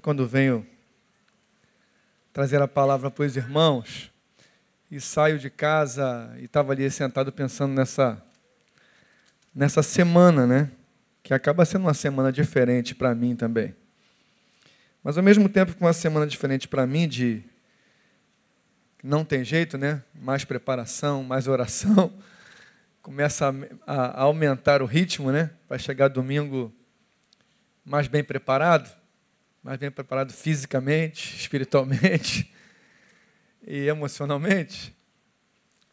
sempre quando venho trazer a palavra para os irmãos e saio de casa e estava ali sentado pensando nessa nessa semana, né? Que acaba sendo uma semana diferente para mim também. Mas ao mesmo tempo que uma semana diferente para mim de não tem jeito, né? Mais preparação, mais oração, começa a, a aumentar o ritmo, né? Vai chegar domingo mais bem preparado, mais bem preparado fisicamente, espiritualmente e emocionalmente.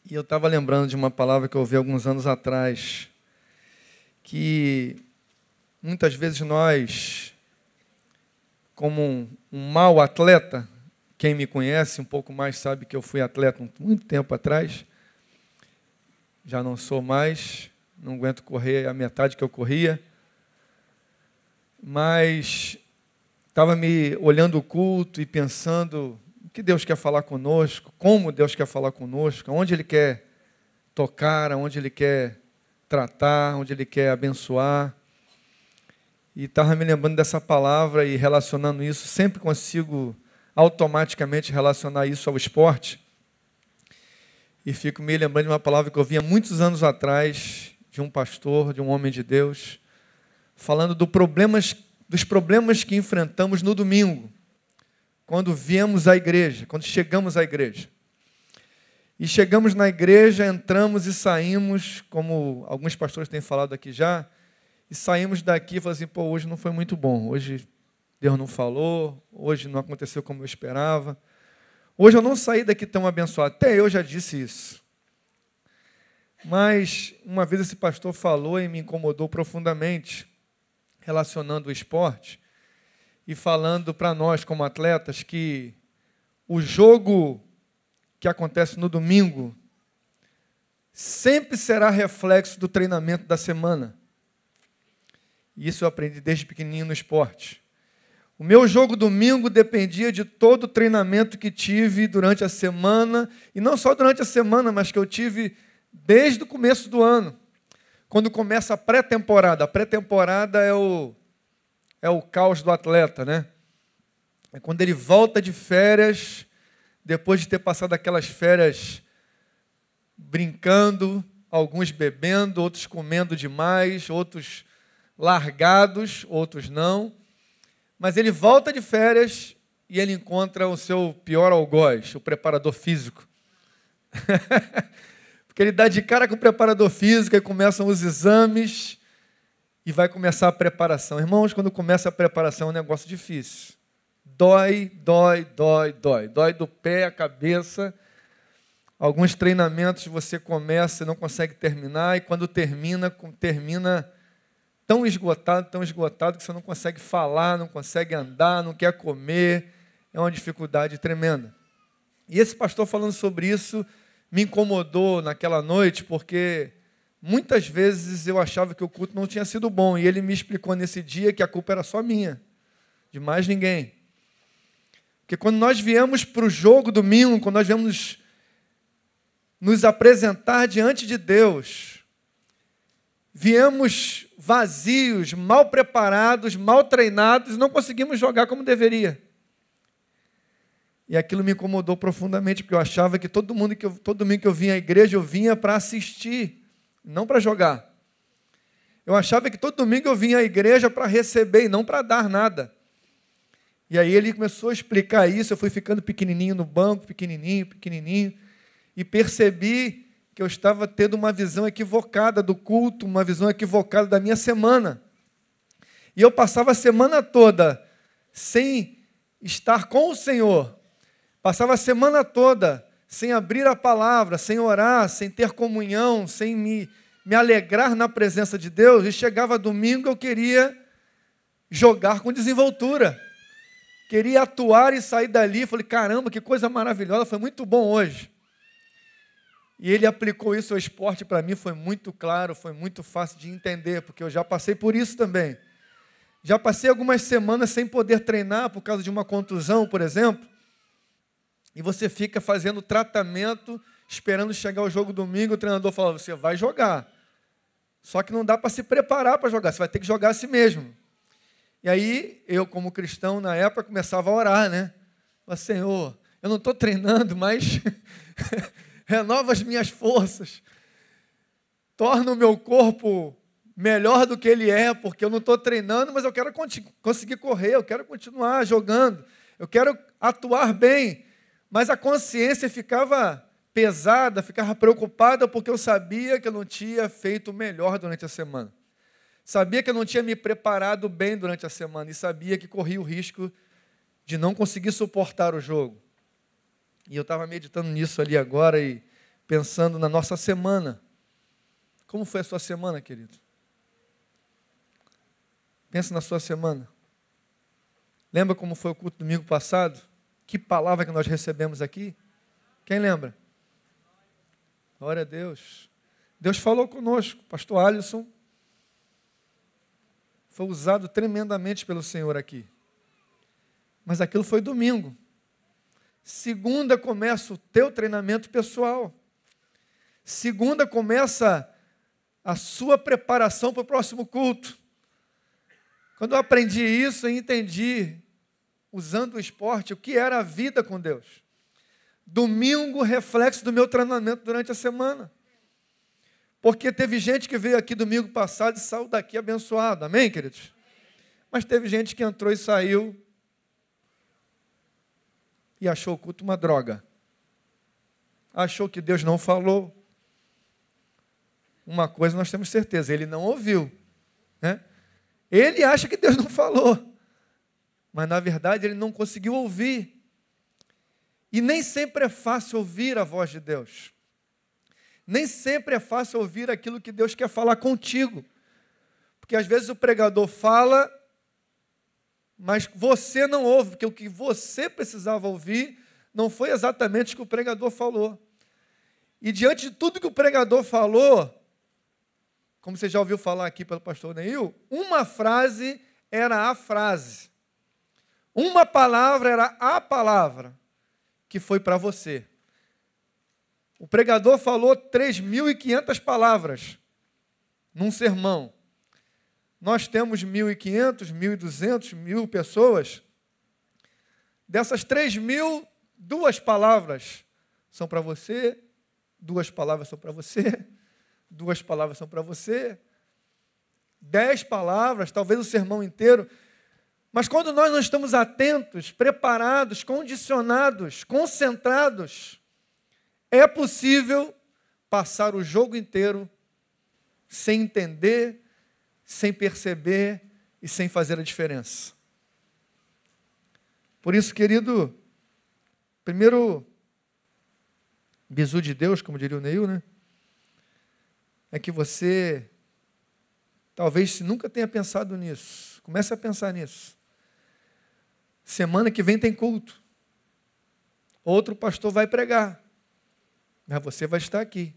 E eu estava lembrando de uma palavra que eu ouvi alguns anos atrás, que muitas vezes nós, como um, um mau atleta, quem me conhece um pouco mais sabe que eu fui atleta muito tempo atrás, já não sou mais, não aguento correr a metade que eu corria mas estava me olhando o culto e pensando o que Deus quer falar conosco, como Deus quer falar conosco, onde Ele quer tocar, onde Ele quer tratar, onde Ele quer abençoar. E estava me lembrando dessa palavra e relacionando isso, sempre consigo automaticamente relacionar isso ao esporte. E fico me lembrando de uma palavra que eu vi muitos anos atrás, de um pastor, de um homem de Deus, falando do problemas, dos problemas que enfrentamos no domingo, quando viemos à igreja, quando chegamos à igreja. E chegamos na igreja, entramos e saímos, como alguns pastores têm falado aqui já, e saímos daqui e falamos assim, pô, hoje não foi muito bom, hoje Deus não falou, hoje não aconteceu como eu esperava. Hoje eu não saí daqui tão abençoado, até eu já disse isso. Mas uma vez esse pastor falou e me incomodou profundamente, relacionando o esporte e falando para nós, como atletas, que o jogo que acontece no domingo sempre será reflexo do treinamento da semana. E isso eu aprendi desde pequenininho no esporte. O meu jogo domingo dependia de todo o treinamento que tive durante a semana, e não só durante a semana, mas que eu tive desde o começo do ano. Quando começa a pré-temporada. A pré-temporada é o, é o caos do atleta, né? É quando ele volta de férias, depois de ter passado aquelas férias brincando, alguns bebendo, outros comendo demais, outros largados, outros não. Mas ele volta de férias e ele encontra o seu pior algoz, o preparador físico. Porque ele dá de cara com o preparador físico e começam os exames e vai começar a preparação. Irmãos, quando começa a preparação é um negócio difícil. Dói, dói, dói, dói. Dói do pé à cabeça. Alguns treinamentos você começa e não consegue terminar, e quando termina, termina tão esgotado, tão esgotado, que você não consegue falar, não consegue andar, não quer comer. É uma dificuldade tremenda. E esse pastor falando sobre isso me incomodou naquela noite, porque muitas vezes eu achava que o culto não tinha sido bom, e ele me explicou nesse dia que a culpa era só minha, de mais ninguém. Porque quando nós viemos para o jogo domingo, quando nós viemos nos apresentar diante de Deus, viemos vazios, mal preparados, mal treinados, não conseguimos jogar como deveria. E aquilo me incomodou profundamente, porque eu achava que todo mundo que eu, todo domingo que eu vinha à igreja, eu vinha para assistir, não para jogar. Eu achava que todo domingo eu vinha à igreja para receber e não para dar nada. E aí ele começou a explicar isso, eu fui ficando pequenininho no banco, pequenininho, pequenininho, e percebi que eu estava tendo uma visão equivocada do culto, uma visão equivocada da minha semana. E eu passava a semana toda sem estar com o Senhor, Passava a semana toda sem abrir a palavra, sem orar, sem ter comunhão, sem me, me alegrar na presença de Deus. E chegava domingo, eu queria jogar com desenvoltura. Queria atuar e sair dali. Falei, caramba, que coisa maravilhosa, foi muito bom hoje. E ele aplicou isso ao esporte para mim, foi muito claro, foi muito fácil de entender, porque eu já passei por isso também. Já passei algumas semanas sem poder treinar por causa de uma contusão, por exemplo e você fica fazendo tratamento, esperando chegar o jogo domingo, o treinador fala: você vai jogar. Só que não dá para se preparar para jogar, você vai ter que jogar a si mesmo. E aí, eu, como cristão, na época, começava a orar, né? Falei, Senhor, eu não estou treinando, mas renova as minhas forças. Torna o meu corpo melhor do que ele é, porque eu não estou treinando, mas eu quero conseguir correr, eu quero continuar jogando, eu quero atuar bem. Mas a consciência ficava pesada, ficava preocupada porque eu sabia que eu não tinha feito o melhor durante a semana. Sabia que eu não tinha me preparado bem durante a semana e sabia que corria o risco de não conseguir suportar o jogo. E eu estava meditando nisso ali agora e pensando na nossa semana. Como foi a sua semana, querido? Pensa na sua semana. Lembra como foi o culto domingo passado? Que palavra que nós recebemos aqui? Quem lembra? Glória a Deus. Deus falou conosco. Pastor Alisson foi usado tremendamente pelo Senhor aqui. Mas aquilo foi domingo. Segunda começa o teu treinamento pessoal. Segunda começa a sua preparação para o próximo culto. Quando eu aprendi isso, eu entendi usando o esporte, o que era a vida com Deus. Domingo, reflexo do meu treinamento durante a semana. Porque teve gente que veio aqui domingo passado e saiu daqui abençoado. Amém, queridos? Mas teve gente que entrou e saiu e achou o culto uma droga. Achou que Deus não falou. Uma coisa nós temos certeza, ele não ouviu. Né? Ele acha que Deus não falou mas na verdade ele não conseguiu ouvir. E nem sempre é fácil ouvir a voz de Deus. Nem sempre é fácil ouvir aquilo que Deus quer falar contigo. Porque às vezes o pregador fala, mas você não ouve, porque o que você precisava ouvir não foi exatamente o que o pregador falou. E diante de tudo que o pregador falou, como você já ouviu falar aqui pelo pastor Neil, uma frase era a frase. Uma palavra era a palavra que foi para você. O pregador falou 3.500 palavras num sermão. Nós temos 1.500, 1.200, mil pessoas. Dessas 3.000, duas palavras são para você, duas palavras são para você, duas palavras são para você, dez palavras, talvez o sermão inteiro. Mas quando nós não estamos atentos, preparados, condicionados, concentrados, é possível passar o jogo inteiro sem entender, sem perceber e sem fazer a diferença. Por isso, querido, primeiro bizu de Deus, como diria o Neil, né? É que você talvez nunca tenha pensado nisso. Comece a pensar nisso. Semana que vem tem culto. Outro pastor vai pregar. Mas você vai estar aqui.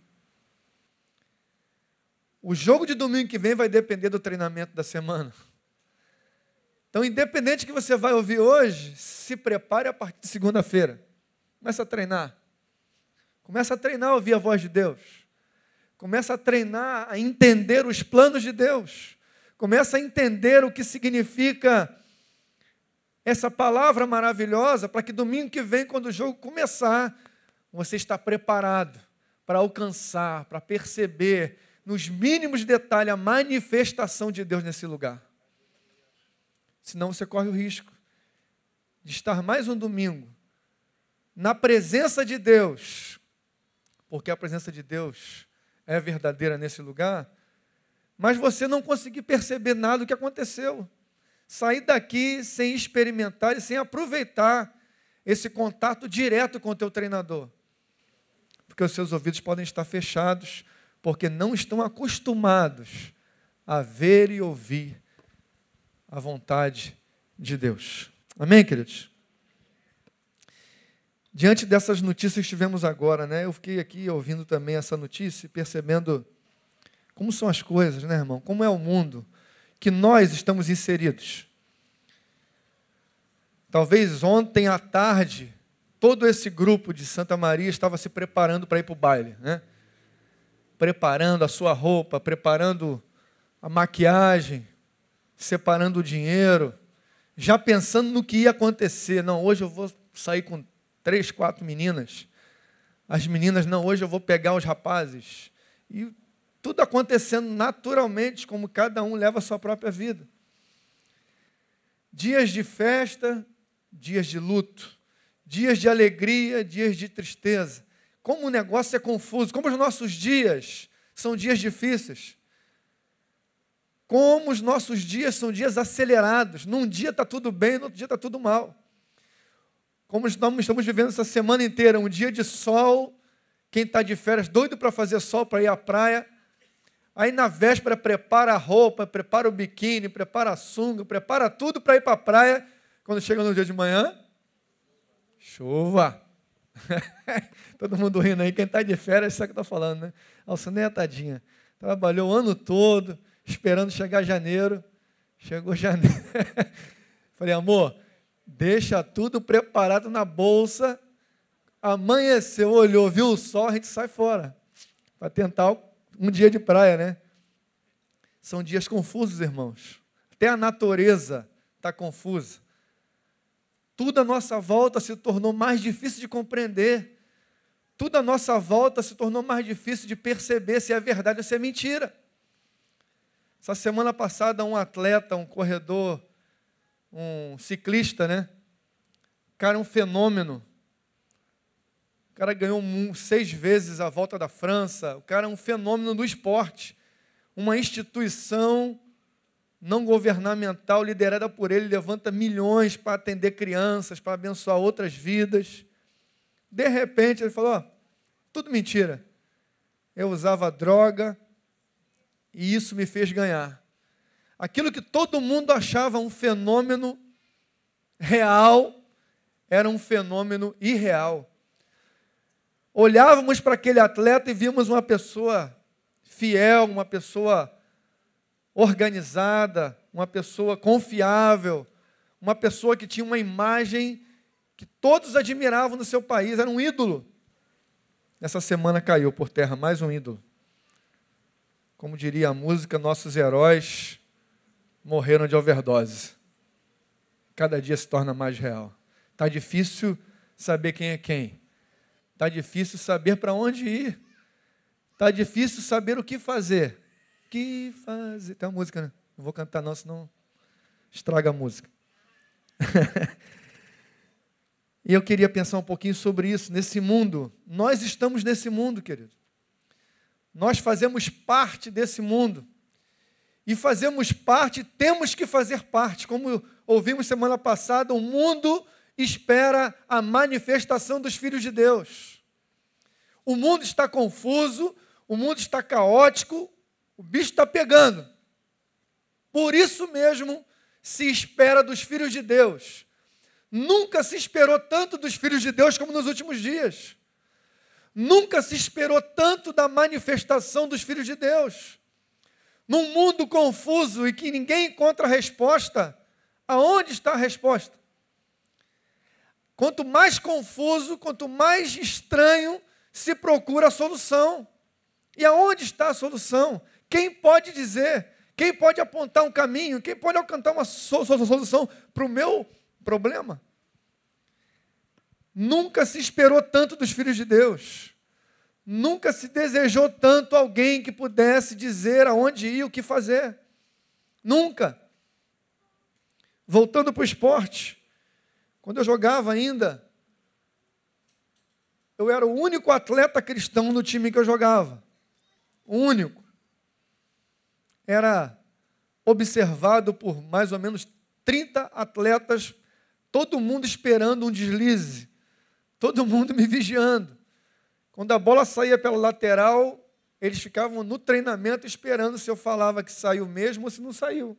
O jogo de domingo que vem vai depender do treinamento da semana. Então, independente que você vai ouvir hoje, se prepare a partir de segunda-feira. Começa a treinar. Começa a treinar a ouvir a voz de Deus. Começa a treinar a entender os planos de Deus. Começa a entender o que significa essa palavra maravilhosa para que domingo que vem, quando o jogo começar, você está preparado para alcançar, para perceber nos mínimos detalhes a manifestação de Deus nesse lugar. Senão você corre o risco de estar mais um domingo na presença de Deus, porque a presença de Deus é verdadeira nesse lugar, mas você não conseguir perceber nada do que aconteceu. Sair daqui sem experimentar e sem aproveitar esse contato direto com o teu treinador. Porque os seus ouvidos podem estar fechados, porque não estão acostumados a ver e ouvir a vontade de Deus. Amém, queridos? Diante dessas notícias que tivemos agora, né? Eu fiquei aqui ouvindo também essa notícia e percebendo como são as coisas, né, irmão? Como é o mundo que nós estamos inseridos. Talvez ontem à tarde, todo esse grupo de Santa Maria estava se preparando para ir para o baile, né? Preparando a sua roupa, preparando a maquiagem, separando o dinheiro, já pensando no que ia acontecer. Não, hoje eu vou sair com três, quatro meninas. As meninas, não, hoje eu vou pegar os rapazes. E tudo acontecendo naturalmente, como cada um leva a sua própria vida. Dias de festa, dias de luto, dias de alegria, dias de tristeza. Como o negócio é confuso, como os nossos dias são dias difíceis. Como os nossos dias são dias acelerados. Num dia está tudo bem, no outro dia está tudo mal. Como estamos vivendo essa semana inteira, um dia de sol, quem está de férias doido para fazer sol, para ir à praia. Aí na véspera prepara a roupa, prepara o biquíni, prepara a sunga, prepara tudo para ir para a praia. Quando chega no dia de manhã, chuva. Todo mundo rindo aí, quem está de férias sabe o que está falando, né? Alcineia, tadinha, trabalhou o ano todo, esperando chegar janeiro. Chegou janeiro. Falei, amor, deixa tudo preparado na bolsa. Amanheceu, olhou, viu o sol, a gente sai fora. Para tentar um dia de praia, né? São dias confusos, irmãos. Até a natureza está confusa. Tudo à nossa volta se tornou mais difícil de compreender. Tudo à nossa volta se tornou mais difícil de perceber se é verdade ou se é mentira. Essa semana passada, um atleta, um corredor, um ciclista, né? Cara um fenômeno. Cara ganhou seis vezes a volta da França. O cara é um fenômeno do esporte. Uma instituição não governamental liderada por ele levanta milhões para atender crianças, para abençoar outras vidas. De repente ele falou: tudo mentira. Eu usava droga e isso me fez ganhar. Aquilo que todo mundo achava um fenômeno real era um fenômeno irreal. Olhávamos para aquele atleta e víamos uma pessoa fiel, uma pessoa organizada, uma pessoa confiável, uma pessoa que tinha uma imagem que todos admiravam no seu país, era um ídolo. Essa semana caiu por terra mais um ídolo. Como diria a música, nossos heróis morreram de overdose. Cada dia se torna mais real. Está difícil saber quem é quem. Está difícil saber para onde ir. Está difícil saber o que fazer. Que fazer? Tem uma música, né? Não vou cantar não, senão estraga a música. e eu queria pensar um pouquinho sobre isso, nesse mundo. Nós estamos nesse mundo, querido. Nós fazemos parte desse mundo e fazemos parte, temos que fazer parte. Como ouvimos semana passada, o mundo espera a manifestação dos filhos de Deus. O mundo está confuso, o mundo está caótico, o bicho está pegando. Por isso mesmo se espera dos filhos de Deus. Nunca se esperou tanto dos filhos de Deus como nos últimos dias. Nunca se esperou tanto da manifestação dos filhos de Deus. Num mundo confuso e que ninguém encontra resposta, aonde está a resposta? Quanto mais confuso, quanto mais estranho, se procura a solução. E aonde está a solução? Quem pode dizer? Quem pode apontar um caminho? Quem pode alcançar uma solução para o meu Problema. Nunca se esperou tanto dos filhos de Deus. Nunca se desejou tanto alguém que pudesse dizer aonde ir, o que fazer. Nunca. Voltando para o esporte, quando eu jogava ainda, eu era o único atleta cristão no time que eu jogava. O único. Era observado por mais ou menos 30 atletas, todo mundo esperando um deslize, todo mundo me vigiando. Quando a bola saía pela lateral, eles ficavam no treinamento esperando se eu falava que saiu mesmo ou se não saiu.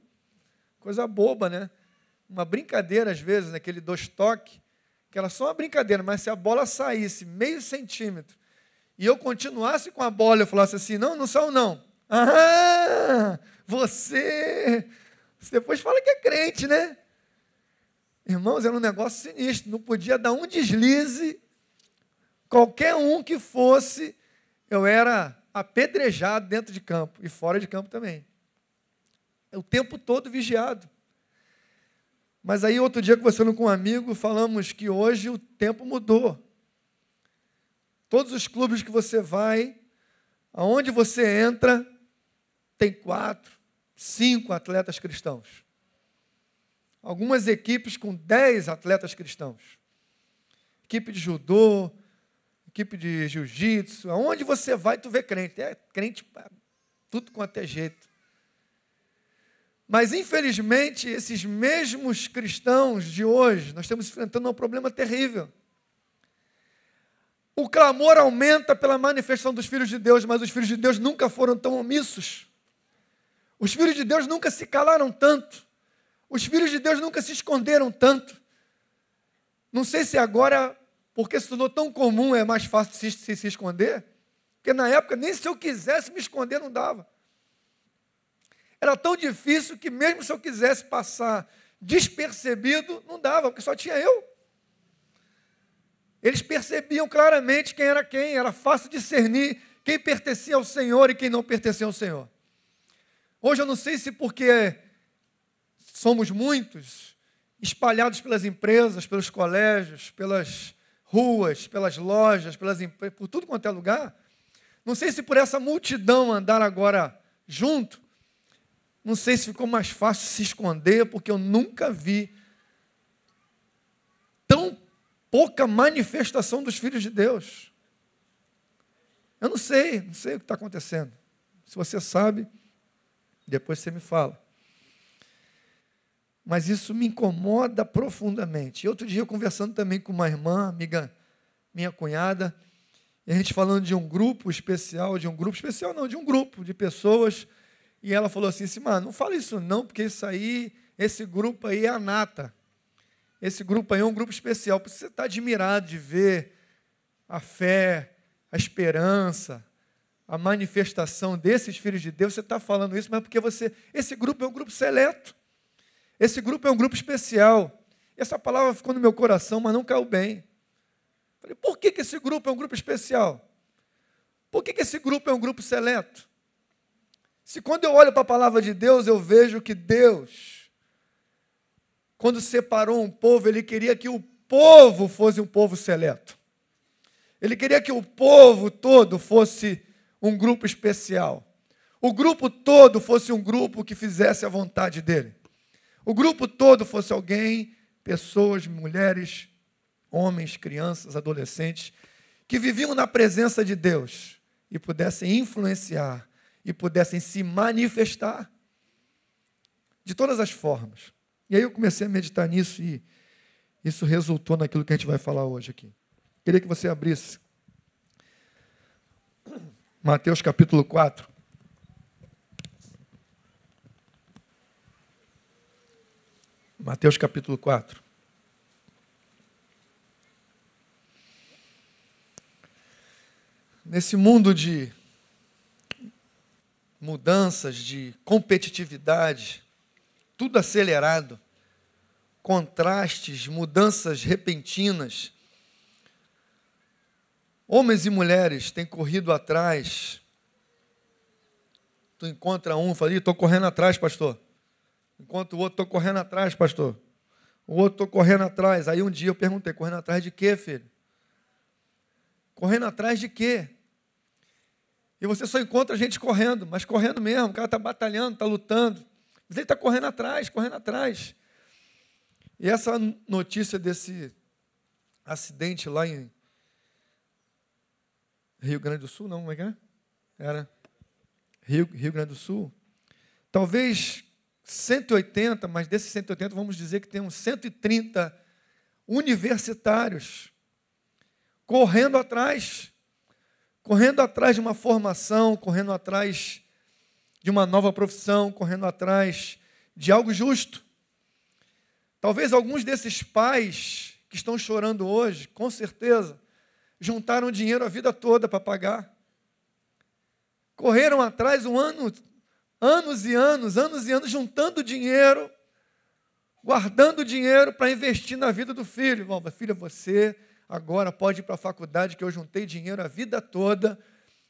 Coisa boba, né? Uma brincadeira às vezes, naquele dois toques, que era só uma brincadeira, mas se a bola saísse meio centímetro e eu continuasse com a bola, eu falasse assim: não, não saiu não. Ah, você. Você depois fala que é crente, né? Irmãos, era um negócio sinistro, não podia dar um deslize Qualquer um que fosse, eu era apedrejado dentro de campo e fora de campo também. O tempo todo vigiado. Mas aí, outro dia, conversando com um amigo, falamos que hoje o tempo mudou. Todos os clubes que você vai, aonde você entra, tem quatro, cinco atletas cristãos. Algumas equipes com dez atletas cristãos. Equipe de judô, equipe de jiu-jitsu, aonde você vai, tu vê crente. É crente, tudo quanto é jeito. Mas, infelizmente, esses mesmos cristãos de hoje, nós estamos enfrentando um problema terrível. O clamor aumenta pela manifestação dos filhos de Deus, mas os filhos de Deus nunca foram tão omissos. Os filhos de Deus nunca se calaram tanto. Os filhos de Deus nunca se esconderam tanto. Não sei se agora porque se tornou tão comum, é mais fácil se, se, se esconder. Porque na época, nem se eu quisesse me esconder, não dava. Era tão difícil que, mesmo se eu quisesse passar despercebido, não dava, porque só tinha eu. Eles percebiam claramente quem era quem, era fácil discernir quem pertencia ao Senhor e quem não pertencia ao Senhor. Hoje eu não sei se porque somos muitos, espalhados pelas empresas, pelos colégios, pelas ruas, pelas lojas, pelas por tudo quanto é lugar. Não sei se por essa multidão andar agora junto, não sei se ficou mais fácil se esconder, porque eu nunca vi tão pouca manifestação dos filhos de Deus. Eu não sei, não sei o que está acontecendo. Se você sabe, depois você me fala. Mas isso me incomoda profundamente. E outro dia, conversando também com uma irmã, amiga, minha cunhada, e a gente falando de um grupo especial, de um grupo especial, não, de um grupo de pessoas, e ela falou assim, assim mano, não fala isso não, porque isso aí, esse grupo aí é a nata. Esse grupo aí é um grupo especial, porque você está admirado de ver a fé, a esperança, a manifestação desses filhos de Deus, você está falando isso, mas porque você, esse grupo é um grupo seleto. Esse grupo é um grupo especial. Essa palavra ficou no meu coração, mas não caiu bem. Falei, por que, que esse grupo é um grupo especial? Por que, que esse grupo é um grupo seleto? Se quando eu olho para a palavra de Deus, eu vejo que Deus, quando separou um povo, Ele queria que o povo fosse um povo seleto. Ele queria que o povo todo fosse um grupo especial. O grupo todo fosse um grupo que fizesse a vontade dele o grupo todo fosse alguém, pessoas, mulheres, homens, crianças, adolescentes, que viviam na presença de Deus e pudessem influenciar e pudessem se manifestar de todas as formas. E aí eu comecei a meditar nisso e isso resultou naquilo que a gente vai falar hoje aqui. Queria que você abrisse Mateus capítulo 4. Mateus capítulo 4. Nesse mundo de mudanças, de competitividade, tudo acelerado, contrastes, mudanças repentinas, homens e mulheres têm corrido atrás. Tu encontra um, fala, estou correndo atrás, pastor. Enquanto o outro, estou correndo atrás, pastor. O outro, estou correndo atrás. Aí um dia eu perguntei, correndo atrás de quê, filho? Correndo atrás de quê? E você só encontra gente correndo, mas correndo mesmo. O cara está batalhando, está lutando. Mas ele está correndo atrás, correndo atrás. E essa notícia desse acidente lá em Rio Grande do Sul, não, como é que é? Era Rio, Rio Grande do Sul. Talvez 180, mas desses 180 vamos dizer que tem uns 130 universitários correndo atrás, correndo atrás de uma formação, correndo atrás de uma nova profissão, correndo atrás de algo justo. Talvez alguns desses pais que estão chorando hoje, com certeza, juntaram dinheiro a vida toda para pagar. Correram atrás um ano, anos e anos, anos e anos, juntando dinheiro, guardando dinheiro para investir na vida do filho. Filha, você agora pode ir para a faculdade, que eu juntei dinheiro a vida toda,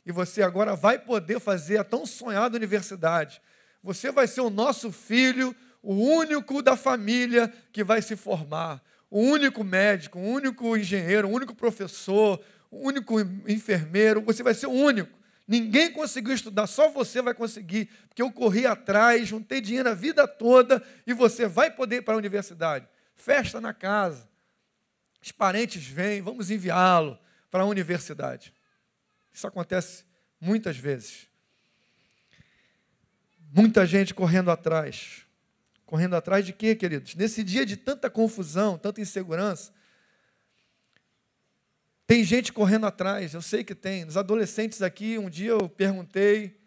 e você agora vai poder fazer a tão sonhada universidade. Você vai ser o nosso filho, o único da família que vai se formar o único médico, o único engenheiro, o único professor, o único enfermeiro, você vai ser o único. Ninguém conseguiu estudar, só você vai conseguir, porque eu corri atrás, juntei dinheiro a vida toda e você vai poder ir para a universidade. Festa na casa, os parentes vêm, vamos enviá-lo para a universidade. Isso acontece muitas vezes. Muita gente correndo atrás. Correndo atrás de quê, queridos? Nesse dia de tanta confusão, tanta insegurança, tem gente correndo atrás, eu sei que tem. Nos adolescentes aqui, um dia eu perguntei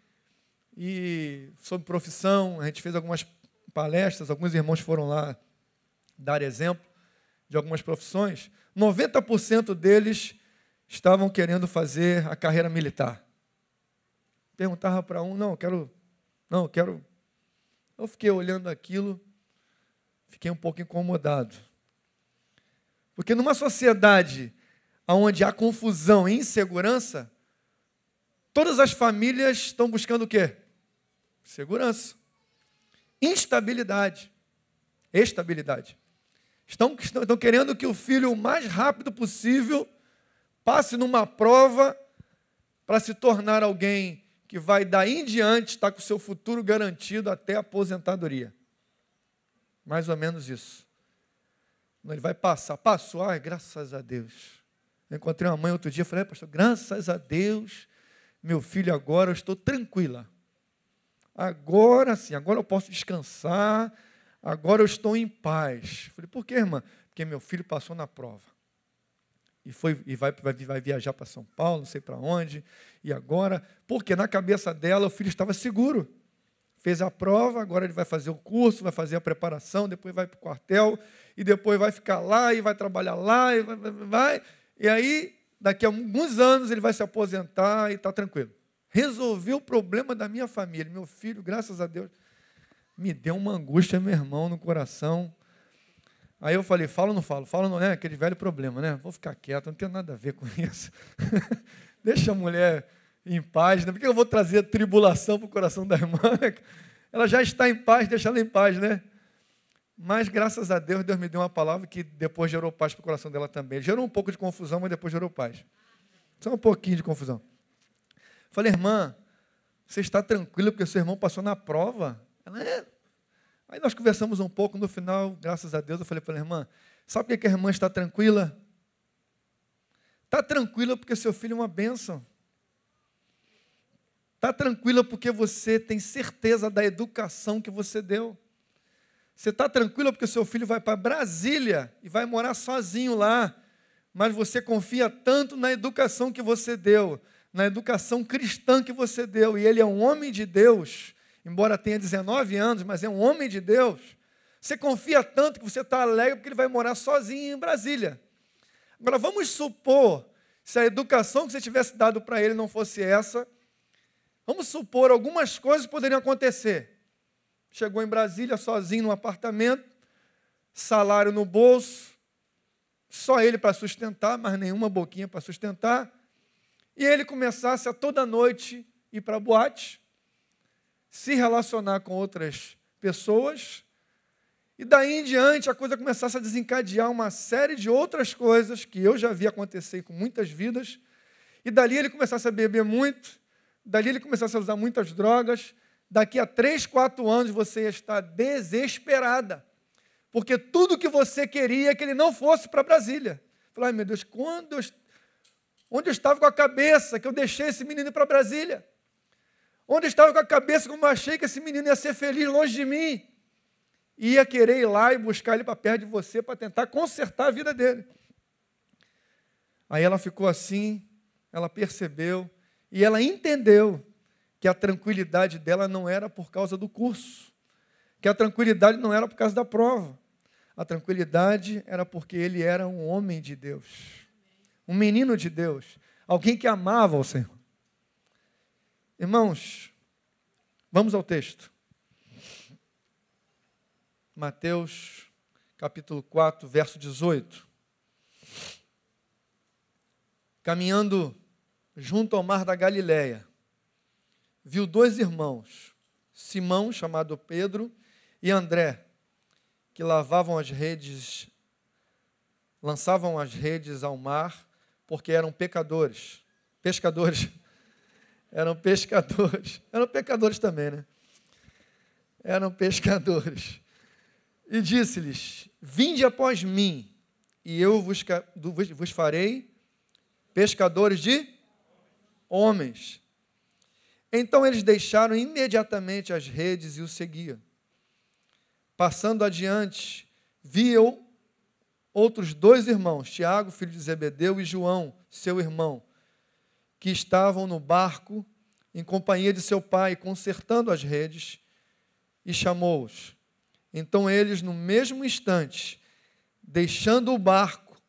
e sobre profissão, a gente fez algumas palestras, alguns irmãos foram lá dar exemplo de algumas profissões. 90% deles estavam querendo fazer a carreira militar. Perguntava para um, não, quero, não, quero eu fiquei olhando aquilo, fiquei um pouco incomodado. Porque numa sociedade onde há confusão e insegurança, todas as famílias estão buscando o quê? Segurança. Instabilidade. Estabilidade. Estão, estão, estão querendo que o filho, o mais rápido possível, passe numa prova para se tornar alguém que vai daí em diante estar com o seu futuro garantido até a aposentadoria. Mais ou menos isso. Ele vai passar. Passou, ai, graças a Deus. Eu encontrei uma mãe outro dia, falei, pastor, graças a Deus, meu filho, agora eu estou tranquila. Agora sim, agora eu posso descansar, agora eu estou em paz. Falei, por quê, irmã? Porque meu filho passou na prova e, foi, e vai, vai, vai viajar para São Paulo, não sei para onde, e agora, porque na cabeça dela o filho estava seguro. Fez a prova, agora ele vai fazer o curso, vai fazer a preparação, depois vai para o quartel, e depois vai ficar lá, e vai trabalhar lá, e vai, vai, vai. E aí, daqui a alguns anos, ele vai se aposentar e está tranquilo. Resolveu o problema da minha família. Meu filho, graças a Deus, me deu uma angústia, meu irmão, no coração. Aí eu falei, falo ou não falo? Falo não é aquele velho problema, né? Vou ficar quieto, não tem nada a ver com isso. Deixa a mulher em paz, né? Por que eu vou trazer tribulação para o coração da irmã? Ela já está em paz, deixa ela em paz, né? Mas graças a Deus, Deus me deu uma palavra que depois gerou paz para o coração dela também. Gerou um pouco de confusão, mas depois gerou paz. Só um pouquinho de confusão. Falei, irmã, você está tranquila porque seu irmão passou na prova? Ela é, Aí nós conversamos um pouco, no final, graças a Deus, eu falei para a irmã, sabe por que a irmã está tranquila? Está tranquila porque seu filho é uma bênção. Está tranquila porque você tem certeza da educação que você deu. Você está tranquila porque seu filho vai para Brasília e vai morar sozinho lá. Mas você confia tanto na educação que você deu, na educação cristã que você deu, e ele é um homem de Deus embora tenha 19 anos, mas é um homem de Deus. Você confia tanto que você está alegre porque ele vai morar sozinho em Brasília. Agora, vamos supor, se a educação que você tivesse dado para ele não fosse essa, vamos supor, algumas coisas poderiam acontecer. Chegou em Brasília sozinho no apartamento, salário no bolso, só ele para sustentar, mas nenhuma boquinha para sustentar, e ele começasse a toda noite ir para boate, se relacionar com outras pessoas E daí em diante a coisa começasse a desencadear uma série de outras coisas que eu já vi acontecer com muitas vidas. E dali ele começasse a beber muito, dali ele começasse a usar muitas drogas. Daqui a três, quatro anos você ia estar desesperada. Porque tudo que você queria é que ele não fosse para Brasília. Falei, ai meu Deus, quando eu, onde eu estava com a cabeça que eu deixei esse menino para Brasília? Onde estava com a cabeça como achei que esse menino ia ser feliz longe de mim? ia querer ir lá e buscar ele para perto de você para tentar consertar a vida dele. Aí ela ficou assim, ela percebeu e ela entendeu que a tranquilidade dela não era por causa do curso, que a tranquilidade não era por causa da prova. A tranquilidade era porque ele era um homem de Deus, um menino de Deus, alguém que amava o Senhor. Irmãos, vamos ao texto. Mateus capítulo 4, verso 18. Caminhando junto ao mar da Galileia, viu dois irmãos, Simão, chamado Pedro, e André, que lavavam as redes, lançavam as redes ao mar, porque eram pecadores, pescadores. Eram pescadores. Eram pecadores também, né? Eram pescadores. E disse-lhes: Vinde após mim, e eu vos, vos farei pescadores de homens. Então eles deixaram imediatamente as redes e o seguiam. Passando adiante, viam outros dois irmãos, Tiago, filho de Zebedeu, e João, seu irmão, que estavam no barco em companhia de seu pai, consertando as redes, e chamou-os. Então eles, no mesmo instante, deixando o barco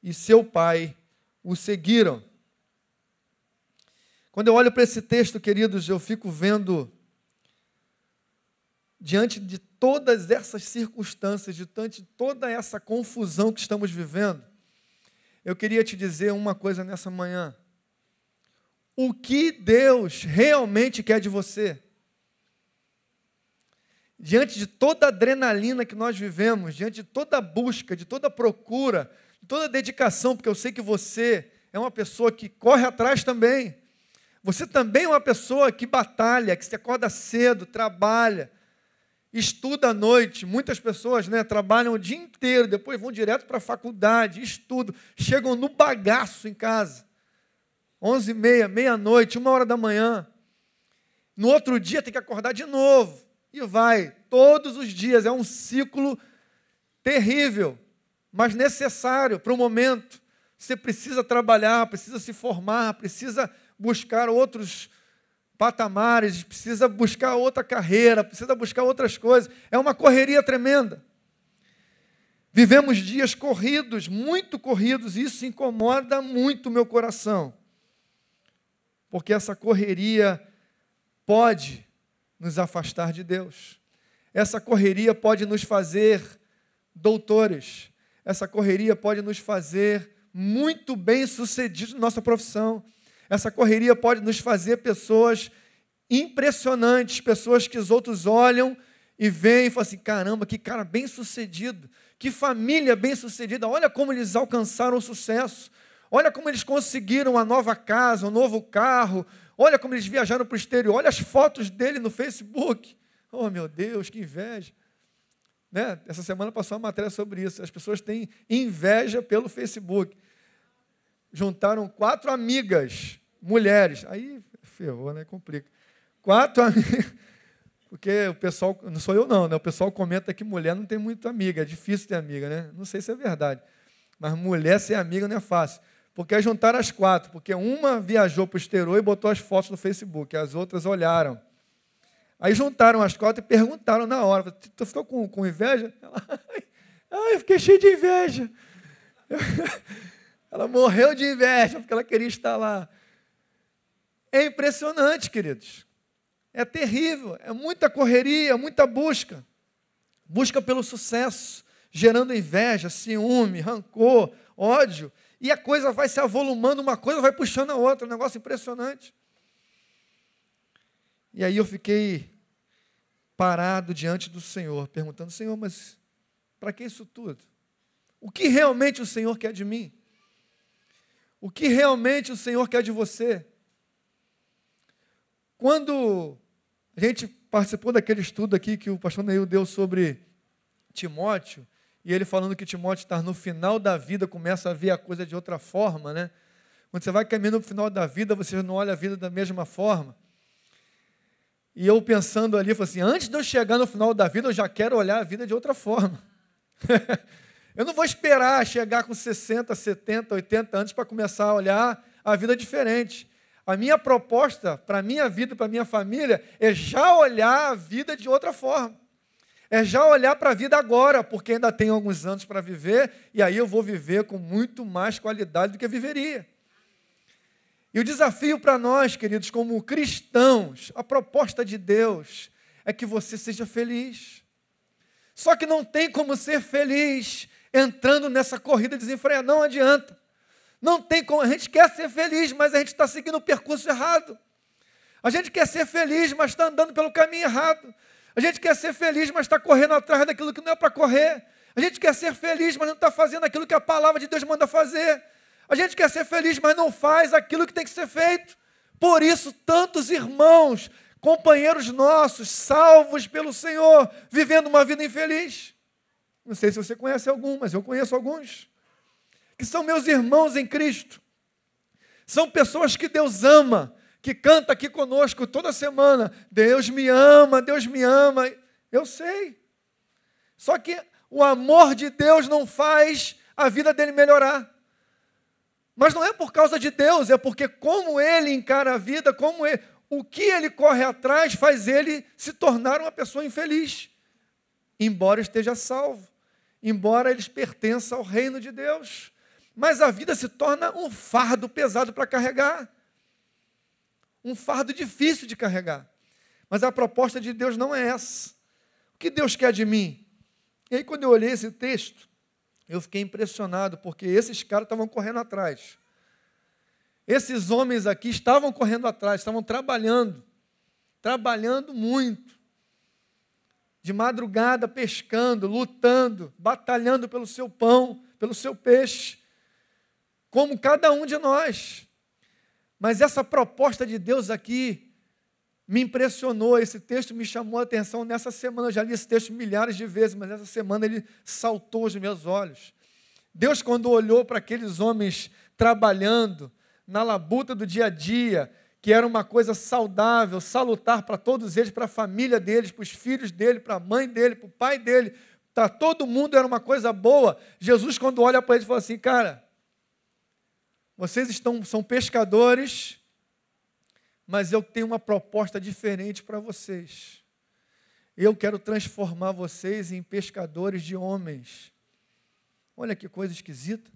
e seu pai, o seguiram. Quando eu olho para esse texto, queridos, eu fico vendo, diante de todas essas circunstâncias, diante de toda essa confusão que estamos vivendo, eu queria te dizer uma coisa nessa manhã. O que Deus realmente quer de você? diante de toda a adrenalina que nós vivemos, diante de toda a busca, de toda a procura, de toda a dedicação, porque eu sei que você é uma pessoa que corre atrás também. Você também é uma pessoa que batalha, que se acorda cedo, trabalha, estuda à noite. Muitas pessoas né, trabalham o dia inteiro, depois vão direto para a faculdade, estudam, chegam no bagaço em casa. Onze e meia, meia-noite, uma hora da manhã. No outro dia tem que acordar de novo e vai todos os dias. É um ciclo terrível, mas necessário para o momento. Você precisa trabalhar, precisa se formar, precisa buscar outros patamares, precisa buscar outra carreira, precisa buscar outras coisas. É uma correria tremenda. Vivemos dias corridos, muito corridos, e isso incomoda muito o meu coração. Porque essa correria pode nos afastar de Deus. Essa correria pode nos fazer doutores. Essa correria pode nos fazer muito bem-sucedidos na nossa profissão. Essa correria pode nos fazer pessoas impressionantes, pessoas que os outros olham e veem e falam assim: caramba, que cara bem-sucedido, que família bem-sucedida, olha como eles alcançaram o sucesso, olha como eles conseguiram uma nova casa, um novo carro, Olha como eles viajaram para o exterior. Olha as fotos dele no Facebook. Oh, meu Deus, que inveja. Né? Essa semana passou uma matéria sobre isso. As pessoas têm inveja pelo Facebook. Juntaram quatro amigas, mulheres. Aí ferrou, né? Complica. Quatro amigas. Porque o pessoal, não sou eu não, né? O pessoal comenta que mulher não tem muito amiga, é difícil ter amiga, né? Não sei se é verdade. Mas mulher ser amiga não é fácil. Porque juntaram as quatro, porque uma viajou para o exterior e botou as fotos no Facebook, as outras olharam. Aí juntaram as quatro e perguntaram na hora: Tu ficou com, com inveja? Ela, Ai, eu fiquei cheio de inveja. Ela morreu de inveja porque ela queria estar lá. É impressionante, queridos. É terrível. É muita correria, muita busca. Busca pelo sucesso, gerando inveja, ciúme, rancor, ódio e a coisa vai se avolumando, uma coisa vai puxando a outra, um negócio impressionante. E aí eu fiquei parado diante do Senhor, perguntando: Senhor, mas para que isso tudo? O que realmente o Senhor quer de mim? O que realmente o Senhor quer de você? Quando a gente participou daquele estudo aqui que o pastor Neil deu sobre Timóteo, e ele falando que Timóteo está no final da vida, começa a ver a coisa de outra forma, né? Quando você vai caminhando para o final da vida, você não olha a vida da mesma forma. E eu pensando ali, falei assim, antes de eu chegar no final da vida, eu já quero olhar a vida de outra forma. eu não vou esperar chegar com 60, 70, 80 anos para começar a olhar a vida diferente. A minha proposta para a minha vida, para a minha família, é já olhar a vida de outra forma. É já olhar para a vida agora, porque ainda tenho alguns anos para viver, e aí eu vou viver com muito mais qualidade do que viveria. E o desafio para nós, queridos, como cristãos, a proposta de Deus é que você seja feliz. Só que não tem como ser feliz entrando nessa corrida desenfreada, não adianta. Não tem como, a gente quer ser feliz, mas a gente está seguindo o percurso errado. A gente quer ser feliz, mas está andando pelo caminho errado. A gente quer ser feliz, mas está correndo atrás daquilo que não é para correr. A gente quer ser feliz, mas não está fazendo aquilo que a palavra de Deus manda fazer. A gente quer ser feliz, mas não faz aquilo que tem que ser feito. Por isso, tantos irmãos, companheiros nossos, salvos pelo Senhor, vivendo uma vida infeliz. Não sei se você conhece algum, mas eu conheço alguns. Que são meus irmãos em Cristo. São pessoas que Deus ama, que canta aqui conosco toda semana. Deus me ama, Deus me ama. Eu sei. Só que o amor de Deus não faz a vida dele melhorar. Mas não é por causa de Deus, é porque como ele encara a vida, como ele, o que ele corre atrás faz ele se tornar uma pessoa infeliz. Embora esteja salvo, embora eles pertençam ao reino de Deus. Mas a vida se torna um fardo pesado para carregar. Um fardo difícil de carregar. Mas a proposta de Deus não é essa. O que Deus quer de mim? E aí, quando eu olhei esse texto, eu fiquei impressionado, porque esses caras estavam correndo atrás. Esses homens aqui estavam correndo atrás, estavam trabalhando, trabalhando muito. De madrugada pescando, lutando, batalhando pelo seu pão, pelo seu peixe, como cada um de nós. Mas essa proposta de Deus aqui me impressionou, esse texto me chamou a atenção nessa semana. Eu já li esse texto milhares de vezes, mas essa semana ele saltou aos meus olhos. Deus, quando olhou para aqueles homens trabalhando na labuta do dia a dia, que era uma coisa saudável, salutar para todos eles, para a família deles, para os filhos dele, para a mãe dele, para o pai dele, para todo mundo era uma coisa boa. Jesus, quando olha para eles, fala assim: Cara, vocês estão, são pescadores, mas eu tenho uma proposta diferente para vocês. Eu quero transformar vocês em pescadores de homens. Olha que coisa esquisita.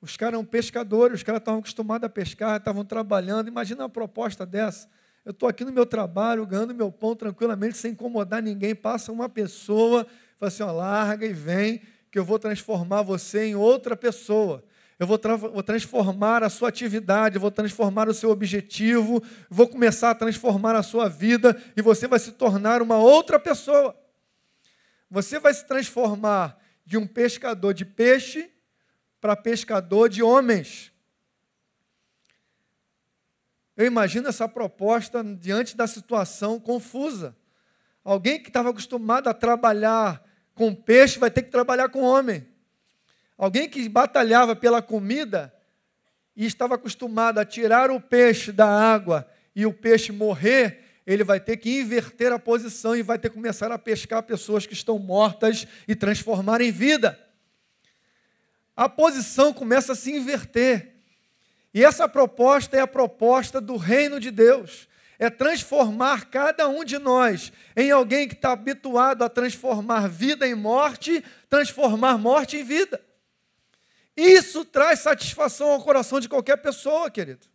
Os caras eram pescadores, os caras estavam acostumados a pescar, estavam trabalhando. Imagina uma proposta dessa. Eu estou aqui no meu trabalho, ganhando meu pão tranquilamente, sem incomodar ninguém. Passa uma pessoa, fala assim: ó, larga e vem, que eu vou transformar você em outra pessoa eu vou, tra vou, transformar a sua atividade, vou transformar o seu objetivo, vou começar a transformar a sua vida e você vai se tornar uma outra pessoa. Você vai se transformar de um pescador de peixe para pescador de homens. Eu imagino essa proposta diante da situação confusa. Alguém que estava acostumado a trabalhar com peixe vai ter que trabalhar com homem. Alguém que batalhava pela comida e estava acostumado a tirar o peixe da água e o peixe morrer, ele vai ter que inverter a posição e vai ter que começar a pescar pessoas que estão mortas e transformar em vida. A posição começa a se inverter. E essa proposta é a proposta do reino de Deus. É transformar cada um de nós em alguém que está habituado a transformar vida em morte, transformar morte em vida. Isso traz satisfação ao coração de qualquer pessoa, querido.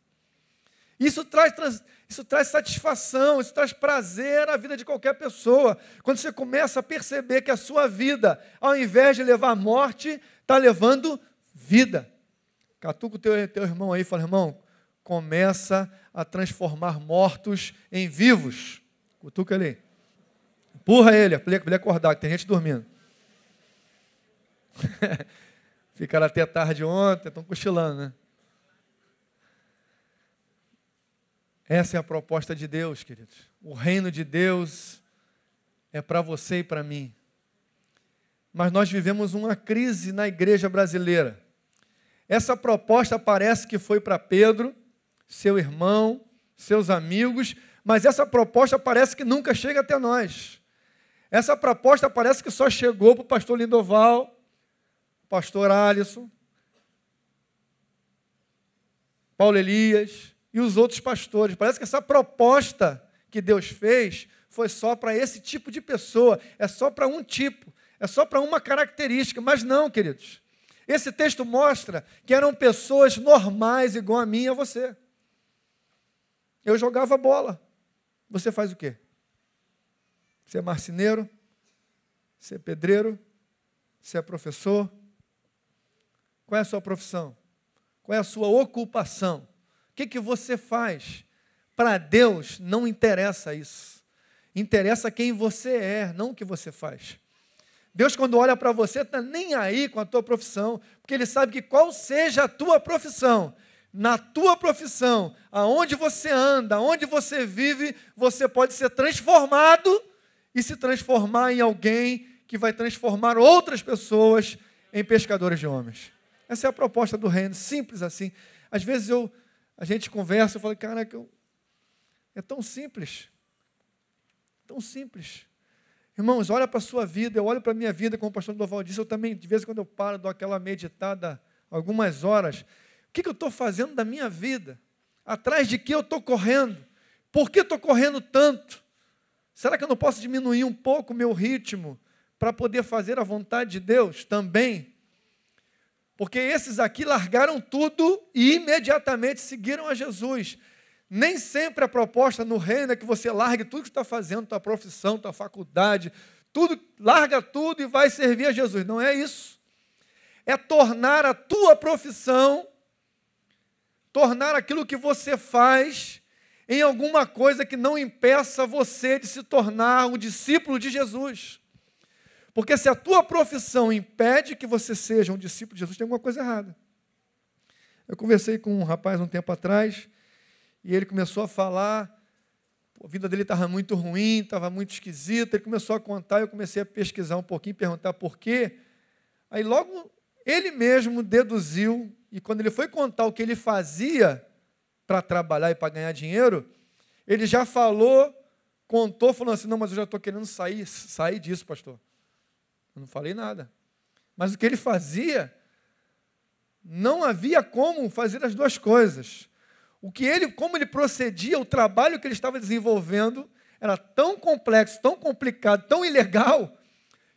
Isso traz, isso traz satisfação, isso traz prazer à vida de qualquer pessoa. Quando você começa a perceber que a sua vida, ao invés de levar morte, está levando vida. Catuca o teu, teu irmão aí e fala, irmão, começa a transformar mortos em vivos. Cutuca ele. Empurra ele, para ele acordar, que tem gente dormindo. Ficaram até tarde ontem, estão cochilando, né? Essa é a proposta de Deus, queridos. O reino de Deus é para você e para mim. Mas nós vivemos uma crise na igreja brasileira. Essa proposta parece que foi para Pedro, seu irmão, seus amigos, mas essa proposta parece que nunca chega até nós. Essa proposta parece que só chegou para o pastor Lindoval, pastor Alisson, Paulo Elias e os outros pastores. Parece que essa proposta que Deus fez foi só para esse tipo de pessoa, é só para um tipo, é só para uma característica. Mas não, queridos. Esse texto mostra que eram pessoas normais, igual a mim e a você. Eu jogava bola. Você faz o quê? Você é marceneiro? Você é pedreiro? Você é professor? Qual é a sua profissão? Qual é a sua ocupação? O que, que você faz? Para Deus não interessa isso. Interessa quem você é, não o que você faz. Deus, quando olha para você, está nem aí com a tua profissão, porque Ele sabe que qual seja a tua profissão, na tua profissão, aonde você anda, aonde você vive, você pode ser transformado e se transformar em alguém que vai transformar outras pessoas em pescadores de homens. Essa é a proposta do reino, simples assim. Às vezes eu, a gente conversa, eu falo, caraca, eu, é tão simples. Tão simples. Irmãos, olha para a sua vida, eu olho para a minha vida, como o pastor Doval disse, eu também, de vez em quando eu paro, dou aquela meditada, algumas horas. O que, que eu estou fazendo da minha vida? Atrás de que eu estou correndo? Por que estou correndo tanto? Será que eu não posso diminuir um pouco o meu ritmo para poder fazer a vontade de Deus também? Porque esses aqui largaram tudo e imediatamente seguiram a Jesus. Nem sempre a proposta no reino é que você largue tudo que está fazendo, tua profissão, tua faculdade, tudo, larga tudo e vai servir a Jesus. Não é isso. É tornar a tua profissão, tornar aquilo que você faz em alguma coisa que não impeça você de se tornar um discípulo de Jesus. Porque se a tua profissão impede que você seja um discípulo de Jesus, tem alguma coisa errada. Eu conversei com um rapaz um tempo atrás, e ele começou a falar, a vida dele estava muito ruim, estava muito esquisita. Ele começou a contar, eu comecei a pesquisar um pouquinho, perguntar por quê. Aí logo ele mesmo deduziu, e quando ele foi contar o que ele fazia para trabalhar e para ganhar dinheiro, ele já falou, contou, falando assim: não, mas eu já estou querendo sair, sair disso, pastor. Eu não falei nada. Mas o que ele fazia, não havia como fazer as duas coisas. O que ele, como ele procedia, o trabalho que ele estava desenvolvendo era tão complexo, tão complicado, tão ilegal,